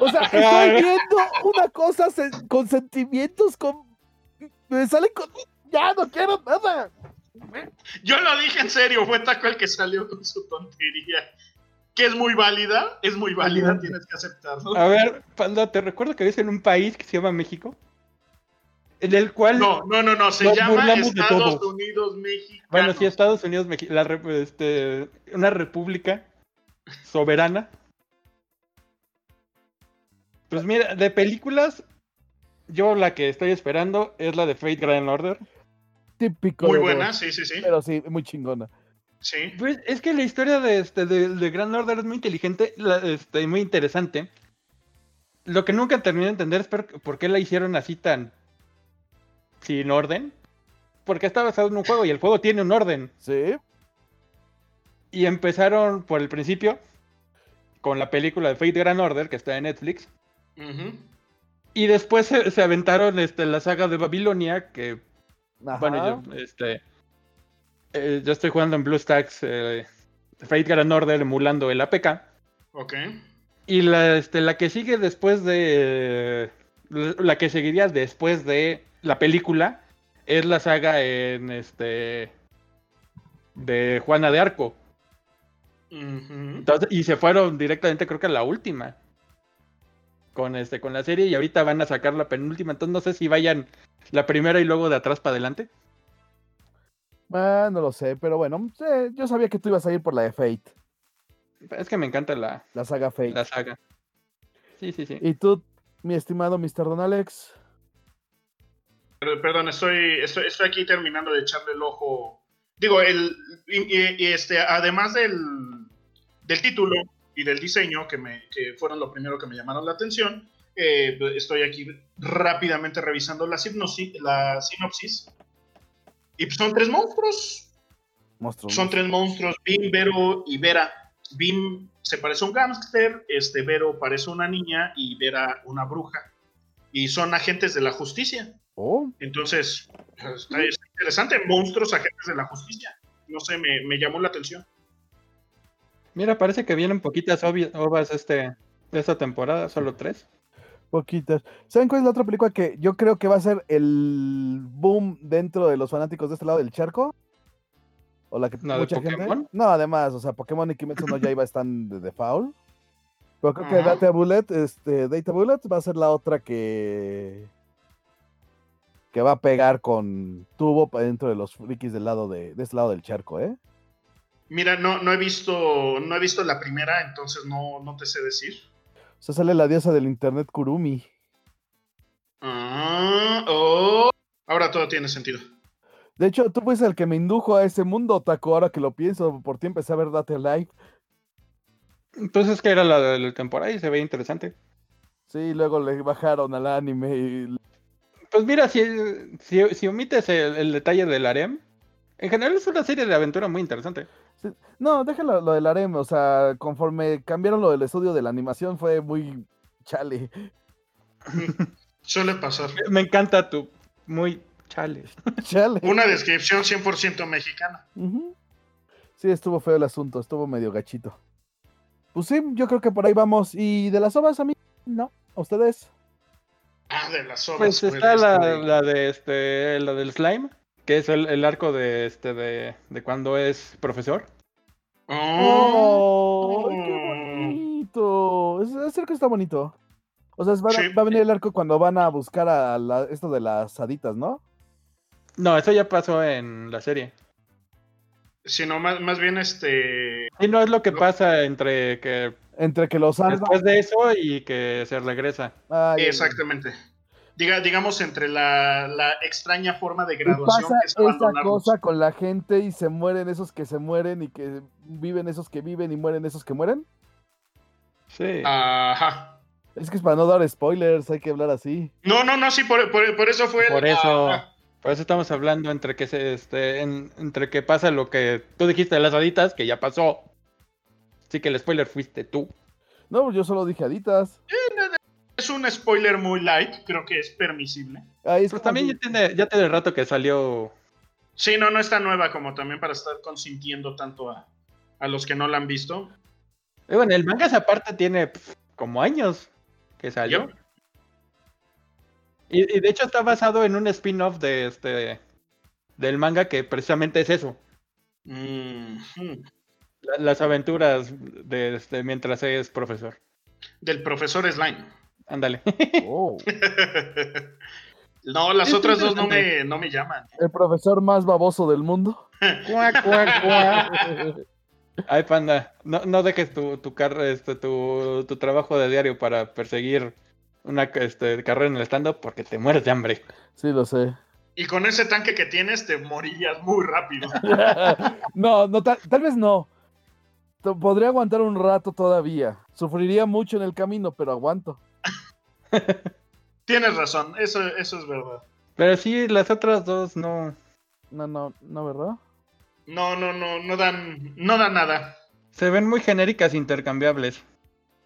O sea, (laughs) estoy viendo una cosa con sentimientos, con. Me sale con. Ya no quiero nada. Yo lo dije en serio, fue Taco el que salió con su tontería. Que es muy válida, es muy válida, tienes que aceptarlo. A ver, Panda, ¿te recuerdo que vives en un país que se llama México? En el cual. No, no, no, no, se llama Estados. Unidos México. Bueno, sí, Estados Unidos, rep- este, una república soberana. Pues mira, de películas, yo la que estoy esperando es la de Fate Grand Order. Típico. Muy buena, sí, sí, sí. Pero sí, muy chingona. Sí. Pues es que la historia de, este, de, de Grand Order es muy inteligente la- este, y muy interesante. Lo que nunca terminé de entender es por, por qué la hicieron así tan sin orden. Porque está basado en un juego y el juego tiene un orden. Sí. Y empezaron por el principio con la película de Fate Grand Order, que está en Netflix. Y después se, se aventaron este, la saga de Babilonia, que, Ajá. bueno, yo, este, eh, yo estoy jugando en BlueStacks eh, Fate Grand Order emulando el APK. Ok. Y la, este, la que sigue después de... La que seguiría después de la película es la saga en este... De Juana de Arco. Entonces, y se fueron directamente, creo que a la última. Con este, con la serie, y ahorita van a sacar la penúltima. Entonces no sé si vayan la primera y luego de atrás para adelante. Ah, no lo sé, pero bueno, yo sabía que tú ibas a ir por la de Fate, Es que me encanta la, la saga Fate. la saga. Sí, sí, sí. Y tú, mi estimado Mr. Don Alex. Per- Perdón, estoy, estoy, estoy aquí terminando de echarle el ojo. Digo, el, este, además del, del título y del diseño, que, me, que fueron lo primero que me llamaron la atención, eh, estoy aquí rápidamente revisando la, sinopsis, la sinopsis. Y son tres monstruos. Monstruos. Son tres monstruos, Bim, Vero y Vera. Bim se parece a un gángster, este Vero parece una niña y Vera una bruja. Y son agentes de la justicia. Oh, Entonces, está, está interesante. Monstruos, agentes de la justicia. No sé, me, me llamó la atención. Mira, parece que vienen poquitas ovas este, de esta temporada, solo tres. poquitas. ¿Saben cuál es la otra película que yo creo que va a ser el boom dentro de los fanáticos de este lado del charco? ¿O la que ¿La de mucha gente? No, además, o sea, Pokémon y Kimetsu no Yaiba están de default. Pero creo que. Data Bullet, este, Data Bullet va a ser la otra que que va a pegar con tubo para dentro de los frikis del lado de, de este lado del charco, ¿eh? Mira, no, no he visto, no he visto la primera, entonces no, no te sé decir. O sea, sale la diosa del internet Kurumi. Ah, oh. Ahora todo tiene sentido. De hecho, tú fuiste el que me indujo a ese mundo, Taco, ahora que lo pienso, por ti empecé a ver Data Live. Entonces que era la de la temporada y se ve interesante. Sí, luego le bajaron al anime y Pues mira, si, si, si omites el, el detalle del harem, en general es una serie de aventura muy interesante. Sí, No, déjalo lo del harem, o sea, conforme cambiaron lo del estudio de la animación fue muy chale. Suele pasar. (laughs) Me encanta tu muy chale. Chale. Una descripción 100% mexicana. Sí, estuvo feo el asunto, estuvo medio gachito. Pues sí, yo creo que por ahí vamos. ¿Y de las ovas a mí? No, ¿a ustedes? Ah, de las obras. Pues está la, este- la de este, la del slime, que es el, el arco de este de, de cuando es profesor. Oh. ¡Oh! ¡Qué bonito! Es, es cierto que está bonito. O sea, es- va, Sí. va a venir el arco cuando van a buscar a la- esto de las haditas, ¿no? No, eso ya pasó en la serie. Sino más, más bien este. Y no es lo que No. pasa entre que Entre que los salvan. después de eso y que se regresa. Ay, Exactamente. Diga, digamos entre la, la extraña forma de Y graduación pasa que es esa cosa con la gente y se mueren esos que se mueren y que viven esos que viven y mueren esos que mueren. Sí. Ajá. Es que es para no dar spoilers, hay que hablar así. No, no, no, sí, por, por- por eso fue. el- Por eso, ajá. por eso estamos hablando entre que se este, en- entre que pasa lo que tú dijiste de las haditas, que ya pasó. Así que el spoiler fuiste tú. No, yo solo dije haditas. Es un spoiler muy light, creo que es permisible. Ahí es Pues como también que- ya tiene, ya tiene rato que salió. Sí, no, no está nueva como también para estar consintiendo tanto a, a los que no la han visto. Eh, Bueno, el manga esa parte tiene como años que salió. Yep. Y, y de hecho está basado en un spin-off de este del manga que precisamente es eso. Mm, hmm. La- las aventuras de este mientras es profesor. Del profesor Slime. Ándale. (laughs) Oh, no, las Es otras dos no me, no me llaman. el profesor más baboso del mundo. (laughs) Cuac, cuac, cuac. Ay, panda, no, no dejes tu, tu, car- este, tu, tu trabajo de diario para perseguir una este, carrera en el stand-up porque te mueres de hambre. Sí, lo sé. Y con ese tanque que tienes te morirías muy rápido. (laughs) no, no tal, tal vez no. Podría aguantar un rato todavía. Sufriría mucho en el camino, pero aguanto. Tienes razón, eso, eso es verdad. Pero sí, las otras dos no. No, no, no, ¿verdad? No, no, no, no dan, no dan nada. Se ven muy genéricas e intercambiables.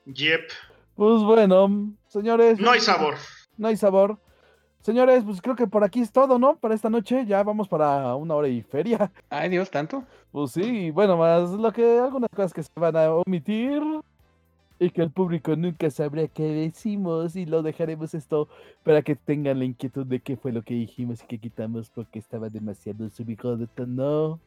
Yep. Pues bueno, señores. No hay sabor. No hay sabor. Señores, pues creo que por aquí es todo, ¿no? Para esta noche ya vamos para una hora y feria. Ay, Dios, tanto. Pues sí, bueno, más lo que algunas cosas que se van a omitir y que el público nunca sabrá qué decimos y lo dejaremos esto para que tengan la inquietud de qué fue lo que dijimos y que quitamos porque estaba demasiado subido de tono.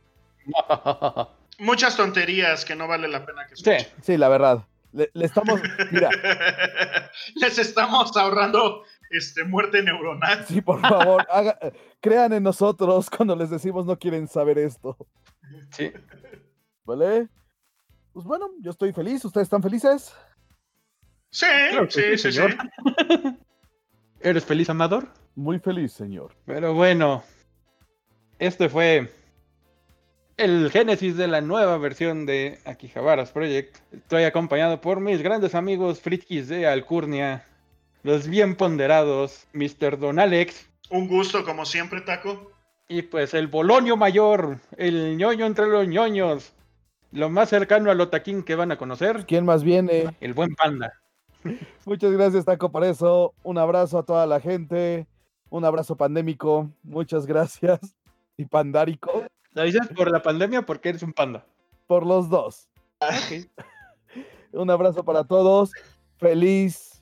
(laughs) Muchas tonterías que no vale la pena que Sí, escuchen. Sí, la verdad. Le, le estamos, mira, (laughs) Les estamos ahorrando este, muerte neuronal. sí, por favor, (laughs) haga- crean en nosotros cuando les decimos no quieren saber esto, sí. ¿vale? Pues bueno, yo estoy feliz, ¿ustedes están felices? Sí, Claro sí, sí, señor. (laughs) ¿Eres feliz, Amador? Muy feliz, señor. Pero bueno, este fue el génesis de la nueva versión de Akihabaras Project. Estoy acompañado por mis grandes amigos frikis de Alcurnia, los bien ponderados, Mr. Don Alex, Un gusto, como siempre, Taco. y pues el Bolonio Mayor, el ñoño entre los ñoños, lo más cercano al Otaquín que van a conocer, ¿Quién más viene? el buen panda. (laughs) Muchas gracias, Taco, por eso. Un abrazo a toda la gente. Un abrazo pandémico. Muchas gracias. (laughs) Y pandárico. ¿Lo dices por la pandemia o porque eres un panda? Por los dos. Ok. (laughs) Un abrazo para todos. Feliz.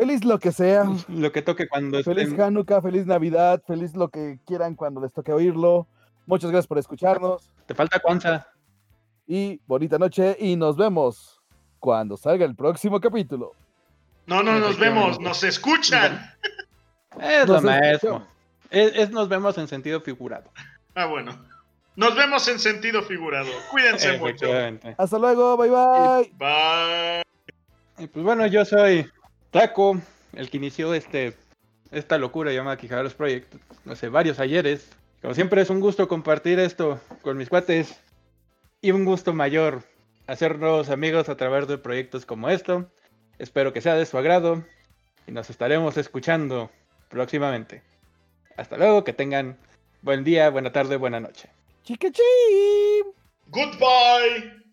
Feliz lo que sea. Lo que toque cuando Feliz estén- Hanukkah, feliz Navidad, feliz lo que quieran cuando les toque oírlo. Muchas gracias por escucharnos Te falta Kwanzaa. y bonita noche y nos vemos. cuando salga el próximo capítulo. No, no, nos vemos, nos escuchan. Es lo mismo. Es, es nos vemos en sentido figurado. Ah, bueno. Nos vemos en sentido figurado. Cuídense mucho. Hasta luego, bye bye. Bye. Y pues bueno, yo soy Taco, el que inició este esta locura llamada Quijaros Project hace varios ayeres. Como siempre es un gusto compartir esto con mis cuates y un gusto mayor hacernos amigos a través de proyectos como esto. Espero que sea de su agrado y nos estaremos escuchando próximamente. Hasta luego, que tengan buen día, buena tarde, buena noche. Chiquichi. Goodbye.